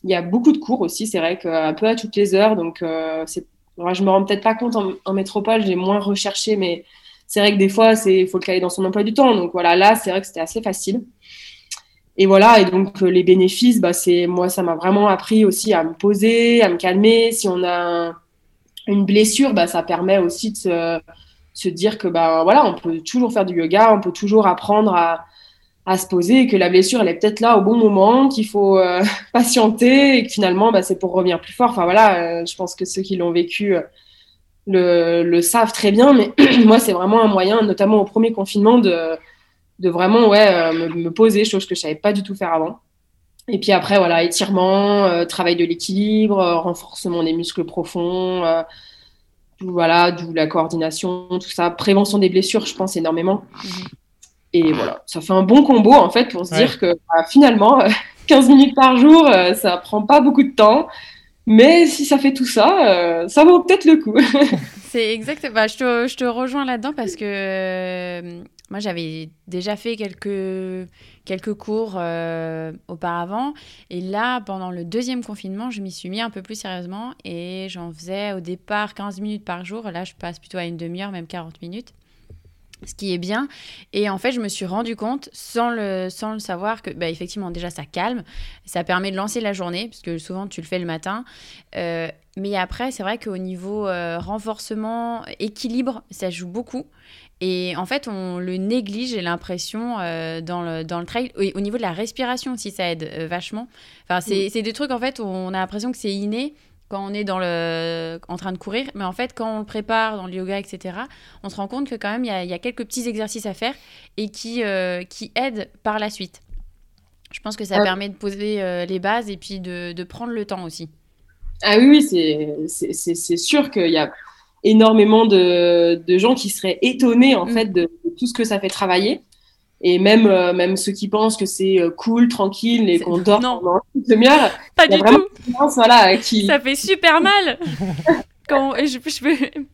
Il y a beaucoup de cours aussi, c'est vrai qu'un peu à toutes les heures. Donc, euh, je me rends peut-être pas compte en, métropole, j'ai moins recherché, mais c'est vrai que des fois, c'est faut le caler dans son emploi du temps. Donc voilà, là, c'est vrai que c'était assez facile. Et voilà, et donc les bénéfices, bah, c'est moi, ça m'a vraiment appris aussi à me poser, à me calmer. Si on a une blessure, bah, ça permet aussi de se se dire que bah voilà, on peut toujours faire du yoga, on peut toujours apprendre à, à se poser que la blessure elle est peut-être là au bon moment, qu'il faut euh, patienter et que finalement bah, c'est pour revenir plus fort. Enfin voilà, euh, je pense que ceux qui l'ont vécu euh, le, le, savent très bien, mais moi c'est vraiment un moyen, notamment au premier confinement, de, de vraiment ouais, me, me, poser, chose que je savais pas du tout faire avant. Et puis après voilà, étirement, travail de l'équilibre, renforcement des muscles profonds voilà, d'où la coordination, tout ça, prévention des blessures, je pense énormément. Mhm. Et voilà, ça fait un bon combo en fait pour se dire que bah, finalement, 15 minutes par jour, euh, ça prend pas beaucoup de temps. Mais si ça fait tout ça, euh, ça vaut peut-être le coup. C'est exact. Bah, je, te, je, te, rejoins là-dedans parce que euh, moi, j'avais déjà fait quelques, quelques cours euh, auparavant. Et là, pendant le deuxième confinement, je m'y suis mis un peu plus sérieusement. Et j'en faisais au départ 15 minutes par jour. Là, je passe plutôt à une demi-heure, même 40 minutes ce qui est bien. Et en fait, je me suis rendu compte, sans le, sans le savoir, que bah, effectivement, déjà, ça calme, ça permet de lancer la journée, parce que souvent, tu le fais le matin. Euh, mais après, c'est vrai qu'au niveau euh, renforcement, équilibre, ça joue beaucoup. Et en fait, on le néglige, j'ai l'impression, euh, dans, le, dans le trail. Au, niveau de la respiration aussi, ça aide euh, vachement. Enfin, c'est des trucs, en fait, où on a l'impression que c'est inné quand on est dans le, en train de courir. Mais en fait, quand on le prépare dans le yoga, etc., on se rend compte que quand même, il y a, quelques petits exercices à faire et qui, euh, qui aident par la suite. Je pense que ça permet de poser les bases et puis de, de, prendre le temps aussi. Ah oui, oui, c'est sûr qu'il y a énormément de, de, gens qui seraient étonnés en mm. fait de, tout ce que ça fait travailler. Et même, euh, même ceux qui pensent que c'est euh, cool, tranquille et qu'on dort pendant une demi-heure. Pas du tout. voilà, qui... Ça fait super mal. quand, je,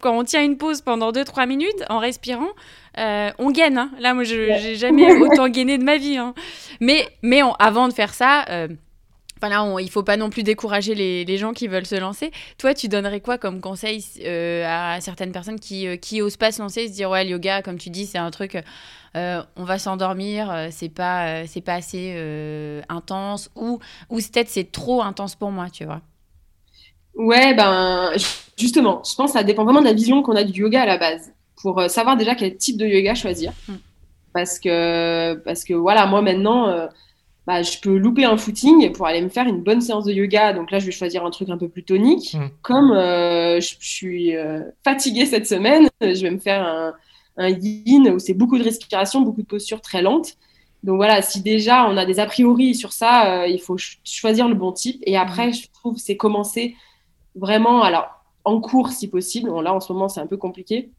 quand on tient une pause pendant 2-3 minutes en respirant, euh, on gaine. Hein. Là, moi, je n'ai jamais autant gainé de ma vie. Hein. Mais, mais on, de faire ça, Enfin il faut pas non plus décourager les, gens qui veulent se lancer. Toi, tu donnerais quoi comme conseil euh, à certaines personnes qui, euh, qui osent pas se lancer, se dire ouais, le yoga, comme tu dis, c'est un truc, euh, on va s'endormir, c'est pas, c'est pas assez intense, ou, ou peut-être c'est trop intense pour moi, tu vois? Ouais, ben justement, je pense que ça dépend vraiment de la vision qu'on a du yoga à la base, pour savoir déjà quel type de yoga choisir. Hmm. Parce que, parce que voilà, moi maintenant bah, je peux louper un footing pour aller me faire une bonne séance de yoga. Donc là, je vais choisir un truc un peu plus tonique. Mm. Comme euh, je, suis euh, fatiguée cette semaine, je vais me faire un, un yin où c'est beaucoup de respiration, beaucoup de postures très lentes. Donc voilà, si déjà on a des a priori sur ça, euh, il faut choisir le bon type. Et après, mm. je trouve c'est commencer vraiment, alors en cours si possible. Bon, là, en ce moment, c'est un peu compliqué.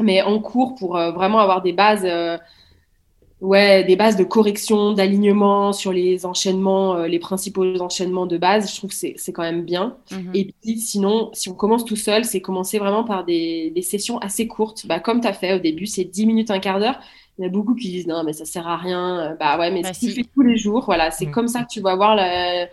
Mais en cours pour vraiment avoir des bases ouais, des bases de correction, d'alignement sur les enchaînements, euh, les principaux enchaînements de base, je trouve que c'est quand même bien. Mhm. Et puis sinon, si on commence tout seul, c'est commencer vraiment par des, des sessions assez courtes, bah, comme tu as fait au début, c'est 10 minutes, un quart d'heure. Il y en a beaucoup qui disent non, mais ça sert à rien. Euh, bah ouais, mais bah, si tu fais tous les jours, voilà, c'est mhm. comme ça que tu vas voir la.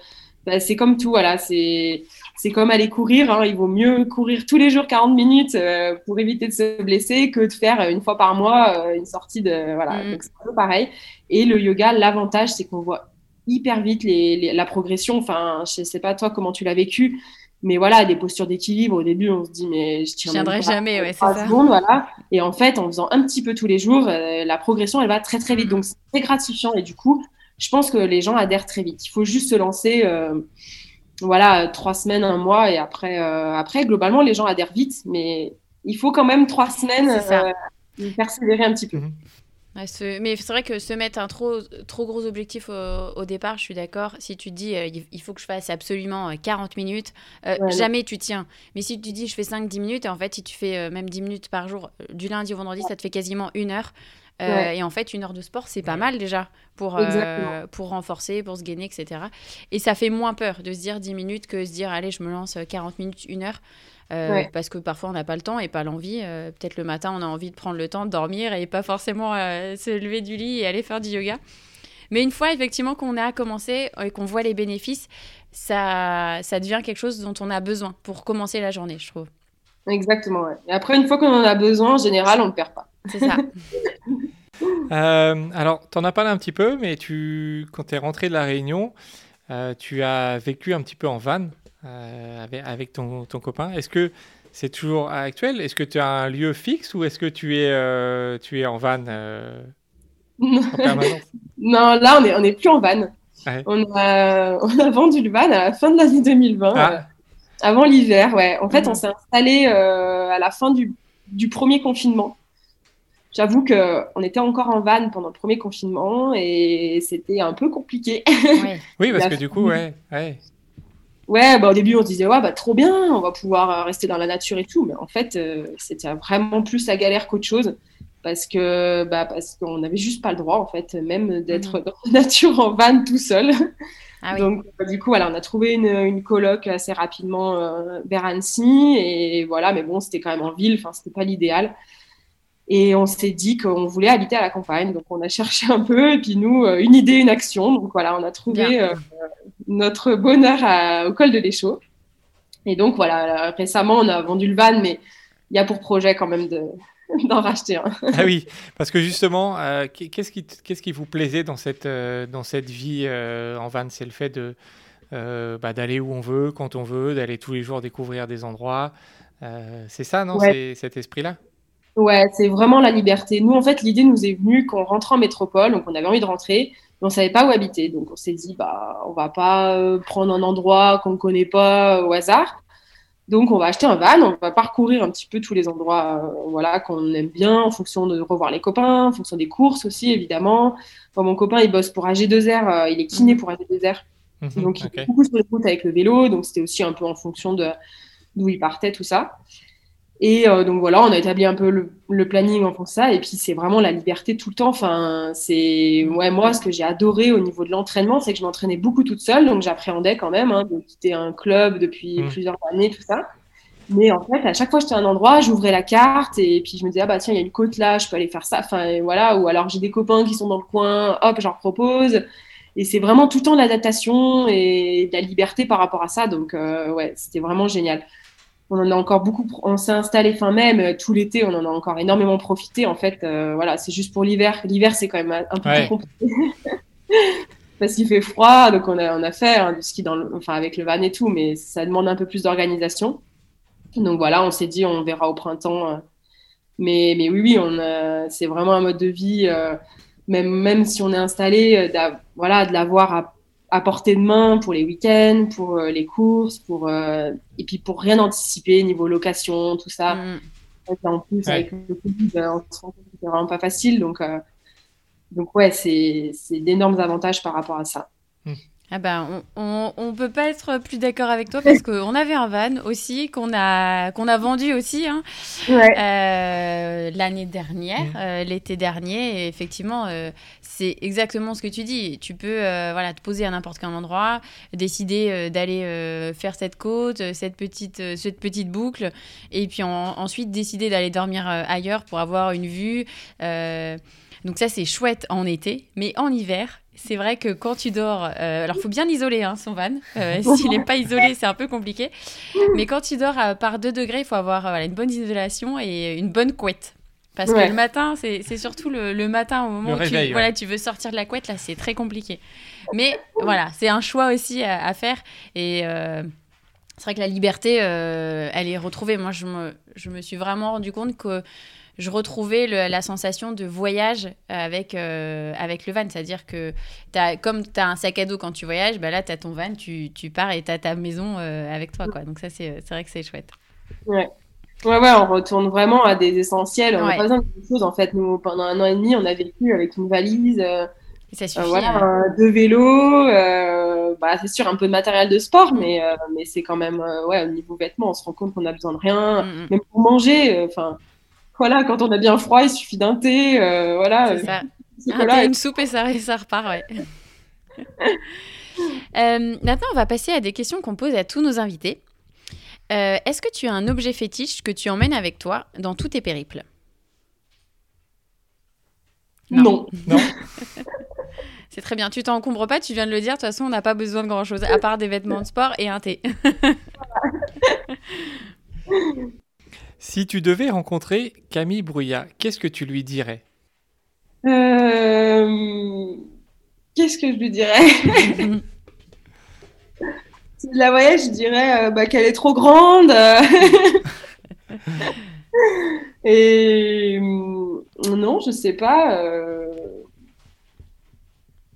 Bah, c'est comme tout, voilà, c'est c'est comme aller courir. Hein. Il vaut mieux courir tous les jours 40 minutes euh, pour éviter de se blesser que de faire une fois par mois euh, une sortie de. Voilà, mm. donc c'est un peu pareil. Et le yoga, l'avantage, c'est qu'on voit hyper vite les, la progression. Enfin, je sais pas toi comment tu l'as vécu, mais voilà, des postures d'équilibre. Au début, on se dit, mais je tiendrai jamais, ouais, c'est ça. voilà. Et en fait, en faisant un petit peu tous les jours, euh, la progression, elle va très très vite. Mm. Donc, c'est très gratifiant. Et du coup, je pense que les gens adhèrent très vite. Il faut juste se lancer voilà, trois semaines, un mois, et après, après, globalement, les gens adhèrent vite, mais il faut quand même trois semaines persévérer un petit peu. Mhm mais c'est vrai que se mettre un trop, trop gros objectif au, départ, je suis d'accord. Si tu te dis, euh, il faut que je fasse absolument 40 euh, minutes, euh, jamais tu tiens. Mais si tu dis, je fais 5-10 minutes, et en fait, si tu fais même 10 minutes par jour, du lundi au vendredi, ça te fait quasiment une heure. Et en fait, une heure de sport, c'est pas mal déjà pour, pour renforcer, pour se gainer, etc. Et ça fait moins peur de se dire 10 minutes que se dire, allez, je me lance 40 minutes, une heure. Euh, parce que parfois on n'a pas le temps et pas l'envie. Euh, peut-être le matin on a envie de prendre le temps de dormir et pas forcément euh, se lever du lit et aller faire du yoga. Mais une fois effectivement qu'on a commencé et qu'on voit les bénéfices, ça, ça devient quelque chose dont on a besoin pour commencer la journée, je trouve. Exactement. Et après, une fois qu'on en a besoin, en général, on ne perd pas. C'est ça. alors, tu en as parlé un petit peu, mais tu, quand tu es rentré de la Réunion, tu as vécu un petit peu en van. Euh, avec, ton, ton, copain. Est-ce que c'est toujours actuel? Est-ce que tu as un lieu fixe ou est-ce que tu es, euh, tu es en van euh, en permanence? Non, là, on n'est on est plus en van. On, a, on, a, vendu le van à la fin de l'année 2020, ah. avant l'hiver. Ouais. En fait, on mhm. s'est installé à la fin du, du premier confinement. J'avoue qu'on était encore en van pendant le premier confinement et c'était un peu compliqué. Oui, parce que du coup, ouais, ouais ouais, bah, au début, on se disait, ouais, bah, trop bien, on va pouvoir euh, rester dans la nature et tout. Mais en fait, euh, c'était vraiment plus la galère qu'autre chose. Parce que bah, parce qu'on n'avait juste pas le droit, en fait, même d'être mhm. dans la nature en van tout seul. Ah Donc, bah, du coup, voilà, on a trouvé une, une coloc assez rapidement euh, vers Annecy. Et voilà, mais bon, c'était quand même en ville, enfin, c'était pas l'idéal. Et on s'est dit qu'on voulait habiter à la campagne. Donc, on a cherché un peu. Et puis, nous, une idée, une action. Donc, voilà, on a trouvé notre bonheur au col de l'Échaud. Et donc, voilà, récemment, on a vendu le van, mais il y a pour projet quand même de, d'en racheter un. ah oui, parce que justement, euh, qu'est-ce, qui, qu'est-ce qui vous plaisait dans cette, euh, dans cette vie euh, en van? C'est le fait de, bah, d'aller où on veut, quand on veut, d'aller tous les jours découvrir des endroits. c'est ça, non? C'est cet esprit-là? Ouais, c'est vraiment la liberté. Nous, en fait, l'idée nous est venue qu'on rentre en métropole, donc on avait envie de rentrer on savait pas où habiter. Donc on s'est dit, bah, on va pas euh, prendre un endroit qu'on ne connaît pas au hasard. Donc on va acheter un van, on va parcourir un petit peu tous les endroits euh, voilà, qu'on aime bien en fonction de revoir les copains, en fonction des courses aussi évidemment. mon copain il bosse pour AG2R, euh, il est kiné pour AG2R. Mhm, donc il est beaucoup sur les routes avec le vélo, donc c'était aussi un peu en fonction de d'où il partait, tout ça. Et euh, donc voilà, on a établi un peu le, planning en fond de ça. Et puis c'est vraiment la liberté tout le temps. Enfin, c'est ouais, moi ce que j'ai adoré au niveau de l'entraînement, c'est que je m'entraînais beaucoup toute seule, donc j'appréhendais quand même hein, de quitter un club depuis mmh. plusieurs années, tout ça. Mais en fait, à chaque fois que j'étais à un endroit, j'ouvrais la carte et puis je me disais ah bah tiens il y a une côte là, je peux aller faire ça. Enfin voilà, ou alors j'ai des copains qui sont dans le coin, hop j'en propose. Et c'est vraiment tout le temps l'adaptation et la liberté par rapport à ça. Donc euh, ouais, c'était vraiment génial on en a encore beaucoup. On s'est installé fin mai, mais tout l'été, on en a encore énormément profité. En fait, euh, voilà, c'est juste pour l'hiver. L'hiver, c'est quand même un peu plus compliqué parce qu'il fait froid. Donc, on a, on a fait hein, du ski dans enfin, avec le van et tout, mais ça demande un peu plus d'organisation. Donc voilà, on s'est dit, on verra au printemps. Euh. mais, mais oui, oui, on c'est vraiment un mode de vie. Euh, même, même si on est installé, voilà, de l'avoir à à portée de main pour les week-ends, pour euh, les courses, pour euh, et puis pour rien anticiper niveau location, tout ça. Mm. En plus, avec le Covid, euh, c'est vraiment pas facile. Donc, donc ouais, c'est d'énormes avantages par rapport à ça. Ah ben, on, on, peut pas être plus d'accord avec toi parce qu'on avait un van aussi qu'on a qu'on a vendu aussi hein, euh, l'année dernière, mmh. euh, l'été dernier. Et effectivement, euh, c'est exactement ce que tu dis. Tu peux voilà te poser à n'importe quel endroit, décider d'aller faire cette côte, cette petite cette petite boucle, et puis ensuite décider d'aller dormir ailleurs pour avoir une vue. donc ça c'est chouette en été, mais en hiver c'est vrai que quand tu dors, euh, alors faut bien isoler hein, son van. Euh, s'il n'est pas isolé, c'est un peu compliqué. Mais quand tu dors par 2 degrés, il faut avoir voilà, une bonne isolation et une bonne couette. Parce que le matin, c'est surtout le, matin au moment où tu, voilà, tu veux sortir de la couette, là, c'est très compliqué. Mais voilà, c'est un choix aussi à, faire. Et euh, c'est vrai que la liberté, elle est retrouvée. Moi, je me, je me suis vraiment rendu compte que je retrouvais le- la sensation de voyage avec, euh, avec le van. C'est-à-dire que as, comme tu as un sac à dos quand tu voyages, bah là, tu as ton van, tu, tu pars et tu as ta maison euh, avec toi. Quoi. Donc ça, c'est vrai que c'est chouette. Ouais, ouais, on retourne vraiment à des essentiels. On n'a Ouais. pas besoin de de choses. En fait, nous, pendant un an et demi, on a vécu avec une valise, euh, ça euh, suffit. voilà, hein. euh, deux vélos, euh, bah, c'est sûr, un peu de matériel de sport, mais, euh, mais c'est quand même, euh, ouais, au niveau vêtements, on se rend compte qu'on a besoin de rien. Mm, mm. Même pour manger, euh, enfin, voilà, quand on a bien froid, il suffit d'un thé, euh, voilà, C'est ça. Un thé, et- une soupe et ça, et ça repart, ouais. Euh, maintenant, on va passer à des questions qu'on pose à tous nos invités. Euh, Est-ce que tu as un objet fétiche que tu emmènes avec toi dans tous tes périples? Non. Non C'est très bien. Tu t'encombres pas, tu viens de le dire. De toute façon, on n'a pas besoin de grand chose, à part des vêtements de sport et un thé. Si tu devais rencontrer Camille Brouillat, qu'est-ce que tu lui dirais? Euh, Qu'est-ce que je lui dirais? Si je la voyais, je dirais euh, bah, qu'elle est trop grande. euh. Et hum, non, je sais pas. euh,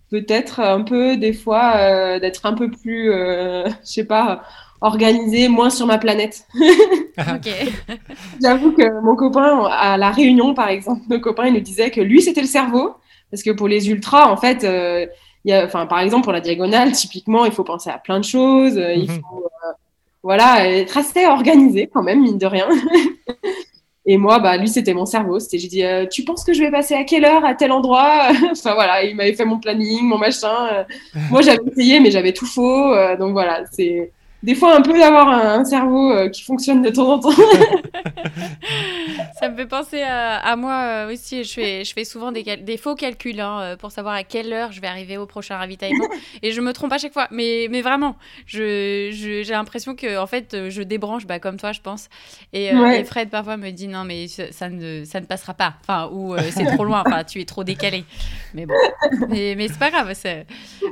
Peut-être un peu, des fois, euh, d'être un peu plus, euh, je sais pas, organisée, moins sur ma planète. ok. J'avoue que mon copain, à la réunion, par exemple, nos copains, il nous disait que lui, c'était le cerveau. Parce que pour les ultras, en fait, euh, il y a, enfin, par exemple, pour la diagonale, typiquement, il faut penser à plein de choses. euh, Il Mhm. faut euh, voilà, être assez organisé quand même, mine de rien. Et moi, bah, lui, c'était mon cerveau. C'était, j'ai dit, euh, tu penses que je vais passer à quelle heure, à tel endroit Enfin voilà, il m'avait fait mon planning, mon machin. Moi, j'avais essayé, mais j'avais tout faux. euh, donc voilà, c'est des fois un peu d'avoir un, un cerveau euh, qui fonctionne de temps en temps. Ça me fait penser à, à moi euh, aussi. Je fais, je fais souvent des, faux calculs hein, euh, pour savoir à quelle heure je vais arriver au prochain ravitaillement. et je me trompe à chaque fois. Mais, mais vraiment, je, je- j'ai l'impression que en fait, je débranche bah, comme toi, je pense. Et, euh, Ouais. et Fred parfois me dit non, mais ça, ça ne, ça ne passera pas. Enfin, ou euh, c'est trop loin. Enfin, tu es trop décalé. Mais bon, mais, mais c'est pas grave.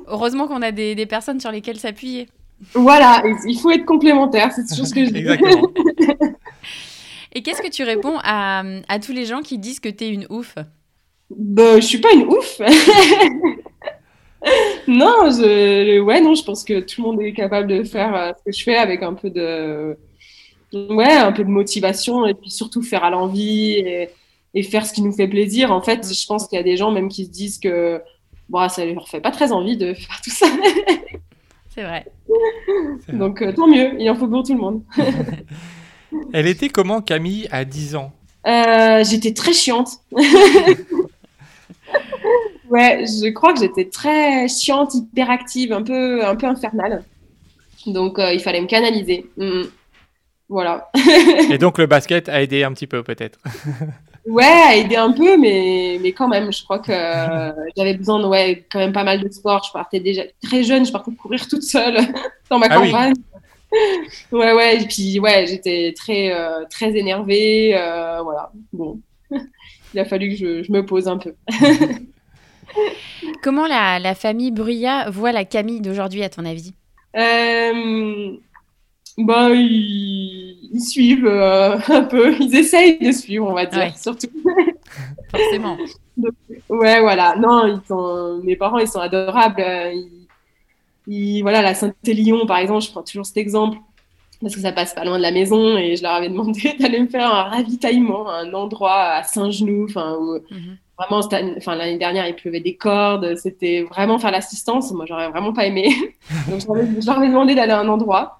Heureusement qu'on a des, des personnes sur lesquelles s'appuyer. Voilà, il faut être complémentaire, c'est toujours ce que je dis. Exactement. Et qu'est-ce que tu réponds à, à tous les gens qui disent que t'es une ouf? Bah, je suis pas une ouf. non, je, ouais, non, je pense que tout le monde est capable de faire euh, ce que je fais avec un peu de, ouais, un peu de motivation et puis surtout faire à l'envie et, et faire ce qui nous fait plaisir. En fait, je pense qu'il y a des gens même qui se disent que, bon, ça leur fait pas très envie de faire tout ça. C'est vrai. Donc, euh, tant mieux, il en faut pour tout le monde. Elle était comment Camille à 10 ans? Euh, j'étais très chiante. ouais, je crois que j'étais très chiante, hyperactive, un peu, un peu infernale. Donc, euh, il fallait me canaliser. Mm. Voilà. Et donc le basket a aidé un petit peu peut-être. Ouais, à aider un peu, mais, mais quand même, je crois que euh, j'avais besoin de, ouais, quand même pas mal de sport. Je partais déjà très jeune, je partais courir toute seule dans ma Ah oui. campagne. Ouais, ouais, et puis, ouais, j'étais très, euh, très énervée. euh, voilà. Bon, il a fallu que je, je me pose un peu. Comment la, la famille Bruyat voit la Camille d'aujourd'hui, à ton avis? Euh, bah, ils, ils suivent euh, un peu, ils essayent de suivre, on va dire, Ouais. surtout. Forcément. Ouais, voilà. Non, ils sont, mes parents, ils sont adorables. euh, Ils, ils- voilà, la Saint-Élion, par exemple, je prends toujours cet exemple parce que ça passe pas loin de la maison et je leur avais demandé d'aller me faire un ravitaillement, un endroit à Saint-Genou, enfin, où Mhm. vraiment, enfin, l'année dernière, il pleuvait des cordes, c'était vraiment faire l'assistance. Moi, j'aurais vraiment pas aimé. Donc, je leur avais demandé d'aller à un endroit.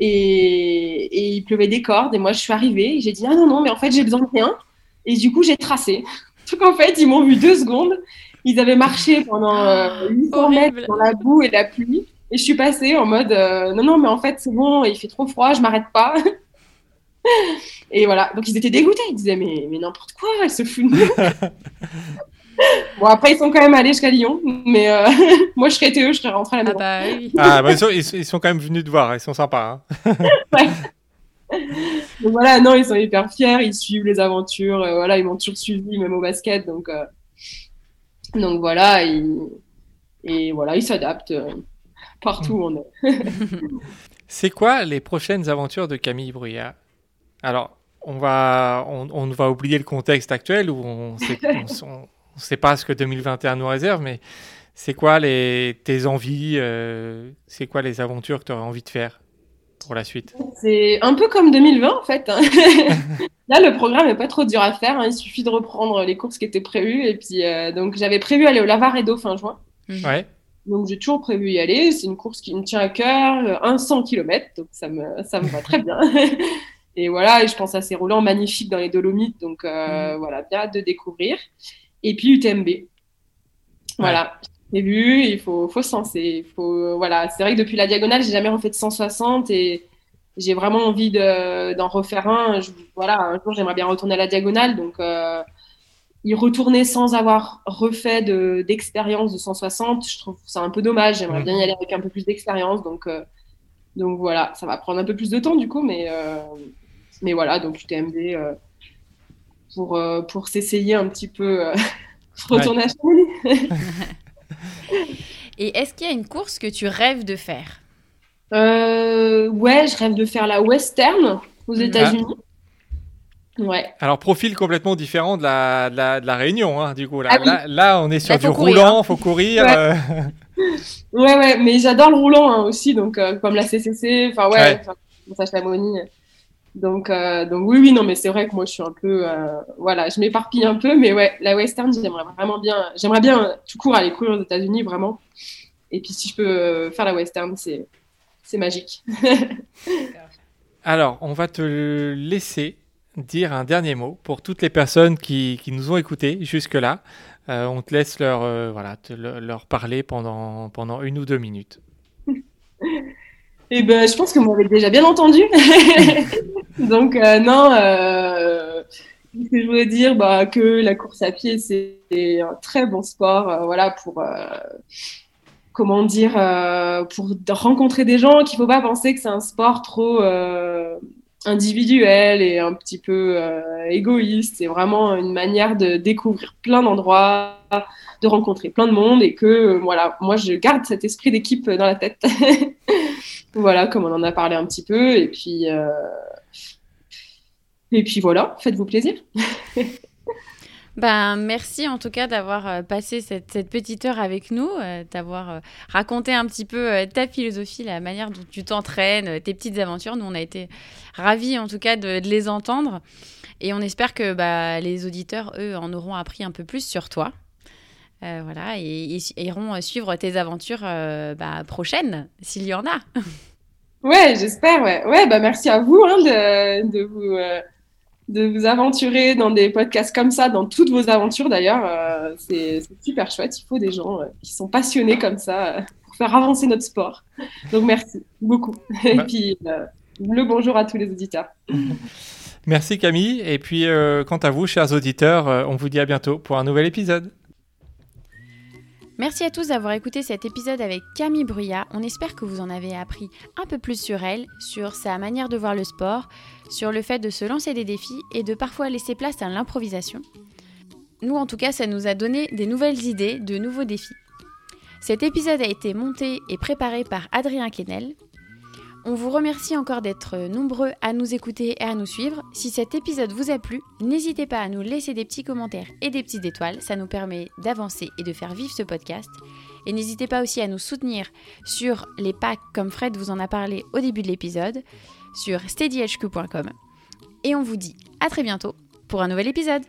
Et, et il pleuvait des cordes. Et moi, je suis arrivée. et J'ai dit, ah non, non, mais en fait, j'ai besoin de rien. Et du coup, j'ai tracé. Donc, en fait, ils m'ont vu deux secondes. Ils avaient marché pendant euh, 800 Horrible. mètres dans la boue et la pluie. Et je suis passée en mode, euh, non, non, mais en fait, c'est bon, il fait trop froid, je m'arrête pas. Et voilà, donc ils étaient dégoûtés, ils disaient mais, mais n'importe quoi, elle se fout de nous. bon, après ils sont quand même allés jusqu'à Lyon, mais euh, moi je serais été eux, je serais rentrée à la Ah maison. bah oui. Ah, bah, ils, sont, ils quand même venus te voir, ils sont sympas. hein. Donc voilà, non, ils sont hyper fiers, ils suivent les aventures, euh, voilà, ils m'ont toujours suivi, même au basket, donc, euh, donc voilà, ils- et voilà, ils s'adaptent euh, partout où on est. C'est quoi les prochaines aventures de Camille Bruyat? Alors, on va, on, va oublier le contexte actuel où on ne sait pas ce que 2021 nous réserve, mais c'est quoi les, tes envies euh, C'est quoi les aventures que tu aurais envie de faire pour la suite? C'est un peu comme 2020 en fait. Hein. Là, le programme n'est pas trop dur à faire. Hein. Il suffit de reprendre les courses qui étaient prévues. Et puis, euh, donc, j'avais prévu aller au Lavaredo fin juin. Ouais. Donc j'ai toujours prévu y aller. C'est une course qui me tient à cœur, un 100 km, donc ça me, ça me va très bien. et voilà, et je pense à ces roulants magnifiques dans les Dolomites, donc euh, mm. voilà, bien hâte de découvrir. Et puis UTMB. Voilà, j'ai vu, il faut, faut senser. Faut, voilà, c'est vrai que depuis la diagonale, j'ai jamais refait de 160 et j'ai vraiment envie d'en refaire un. voilà, un jour j'aimerais bien retourner à la diagonale, donc euh, y retourner sans avoir refait d'expérience de, 160, je trouve ça un peu dommage. J'aimerais bien y aller avec un peu plus d'expérience. Donc, euh, donc voilà, ça va prendre un peu plus de temps du coup, mais, euh, mais voilà, donc UTMB pour, pour s'essayer un petit peu, retourner à Chamonix. Et est-ce qu'il y a une course que tu rêves de faire? Ouais, je rêve de faire la Western aux mhm. États-Unis. Ouais. Alors, profil complètement différent de la, de la, Réunion, hein, du coup. Là, ah là, on est sur du roulant, il faut courir. Ouais. Euh. ouais, ouais, mais j'adore le roulant hein, aussi, donc euh, comme la CCC, enfin, ouais, ouais. Chamonix. Donc, euh, donc, oui, oui, non, mais c'est vrai que moi, je suis un peu. voilà, je m'éparpille un peu, mais ouais, la Western, j'aimerais vraiment bien. J'aimerais bien tout court aller courir aux États-Unis, vraiment. Et puis, si je peux faire la Western, c'est magique. Alors, on va te laisser dire un dernier mot pour toutes les personnes qui, nous ont écoutés jusque-là. Euh, on te laisse leur, euh, voilà, leur parler pendant, pendant une ou deux minutes. Eh ben, je pense que vous m'avez déjà bien entendu. Donc, euh, non, ce que je voulais dire, bah, que la course à pied, c'est un très bon sport voilà, pour, comment dire, pour rencontrer des gens, qu'il ne faut pas penser que c'est un sport trop individuel et un petit peu euh, égoïste. C'est vraiment une manière de découvrir plein d'endroits, de rencontrer plein de monde et que euh, voilà, moi je garde cet esprit d'équipe dans la tête. voilà, comme on en a parlé un petit peu et puis euh, et puis voilà, faites-vous plaisir. Ben, merci en tout cas d'avoir euh, passé cette, petite heure avec nous, euh, d'avoir euh, raconté un petit peu ta philosophie, la manière dont tu t'entraînes, tes petites aventures. Nous, on a été ravis en tout cas de, les entendre. Et on espère que bah, les auditeurs, eux, en auront appris un peu plus sur toi. Voilà, et, iront suivre tes aventures bah, prochaines, s'il y en a. ouais, j'espère, ouais. Ouais, bah merci à vous hein, de, de, vous de vous aventurer dans des podcasts comme ça, dans toutes vos aventures d'ailleurs. Euh, c'est super chouette. Il faut des gens euh, qui sont passionnés comme ça euh, pour faire avancer notre sport. Donc merci beaucoup. Et bah. puis le bonjour à tous les auditeurs. Merci Camille. Et puis quant à vous, chers auditeurs, on vous dit à bientôt pour un nouvel épisode. Merci à tous d'avoir écouté cet épisode avec Camille Bruyat. On espère que vous en avez appris un peu plus sur elle, sur sa manière de voir le sport, sur le fait de se lancer des défis et de parfois laisser place à l'improvisation. Nous, en tout cas, ça nous a donné des nouvelles idées, de nouveaux défis. Cet épisode a été monté et préparé par Adrien Kennel. On vous remercie encore d'être nombreux à nous écouter et à nous suivre. Si cet épisode vous a plu, n'hésitez pas à nous laisser des petits commentaires et des petites étoiles, ça nous permet d'avancer et de faire vivre ce podcast. Et n'hésitez pas aussi à nous soutenir sur les packs comme Fred vous en a parlé au début de l'épisode, sur steadyhq.com. Et on vous dit à très bientôt pour un nouvel épisode.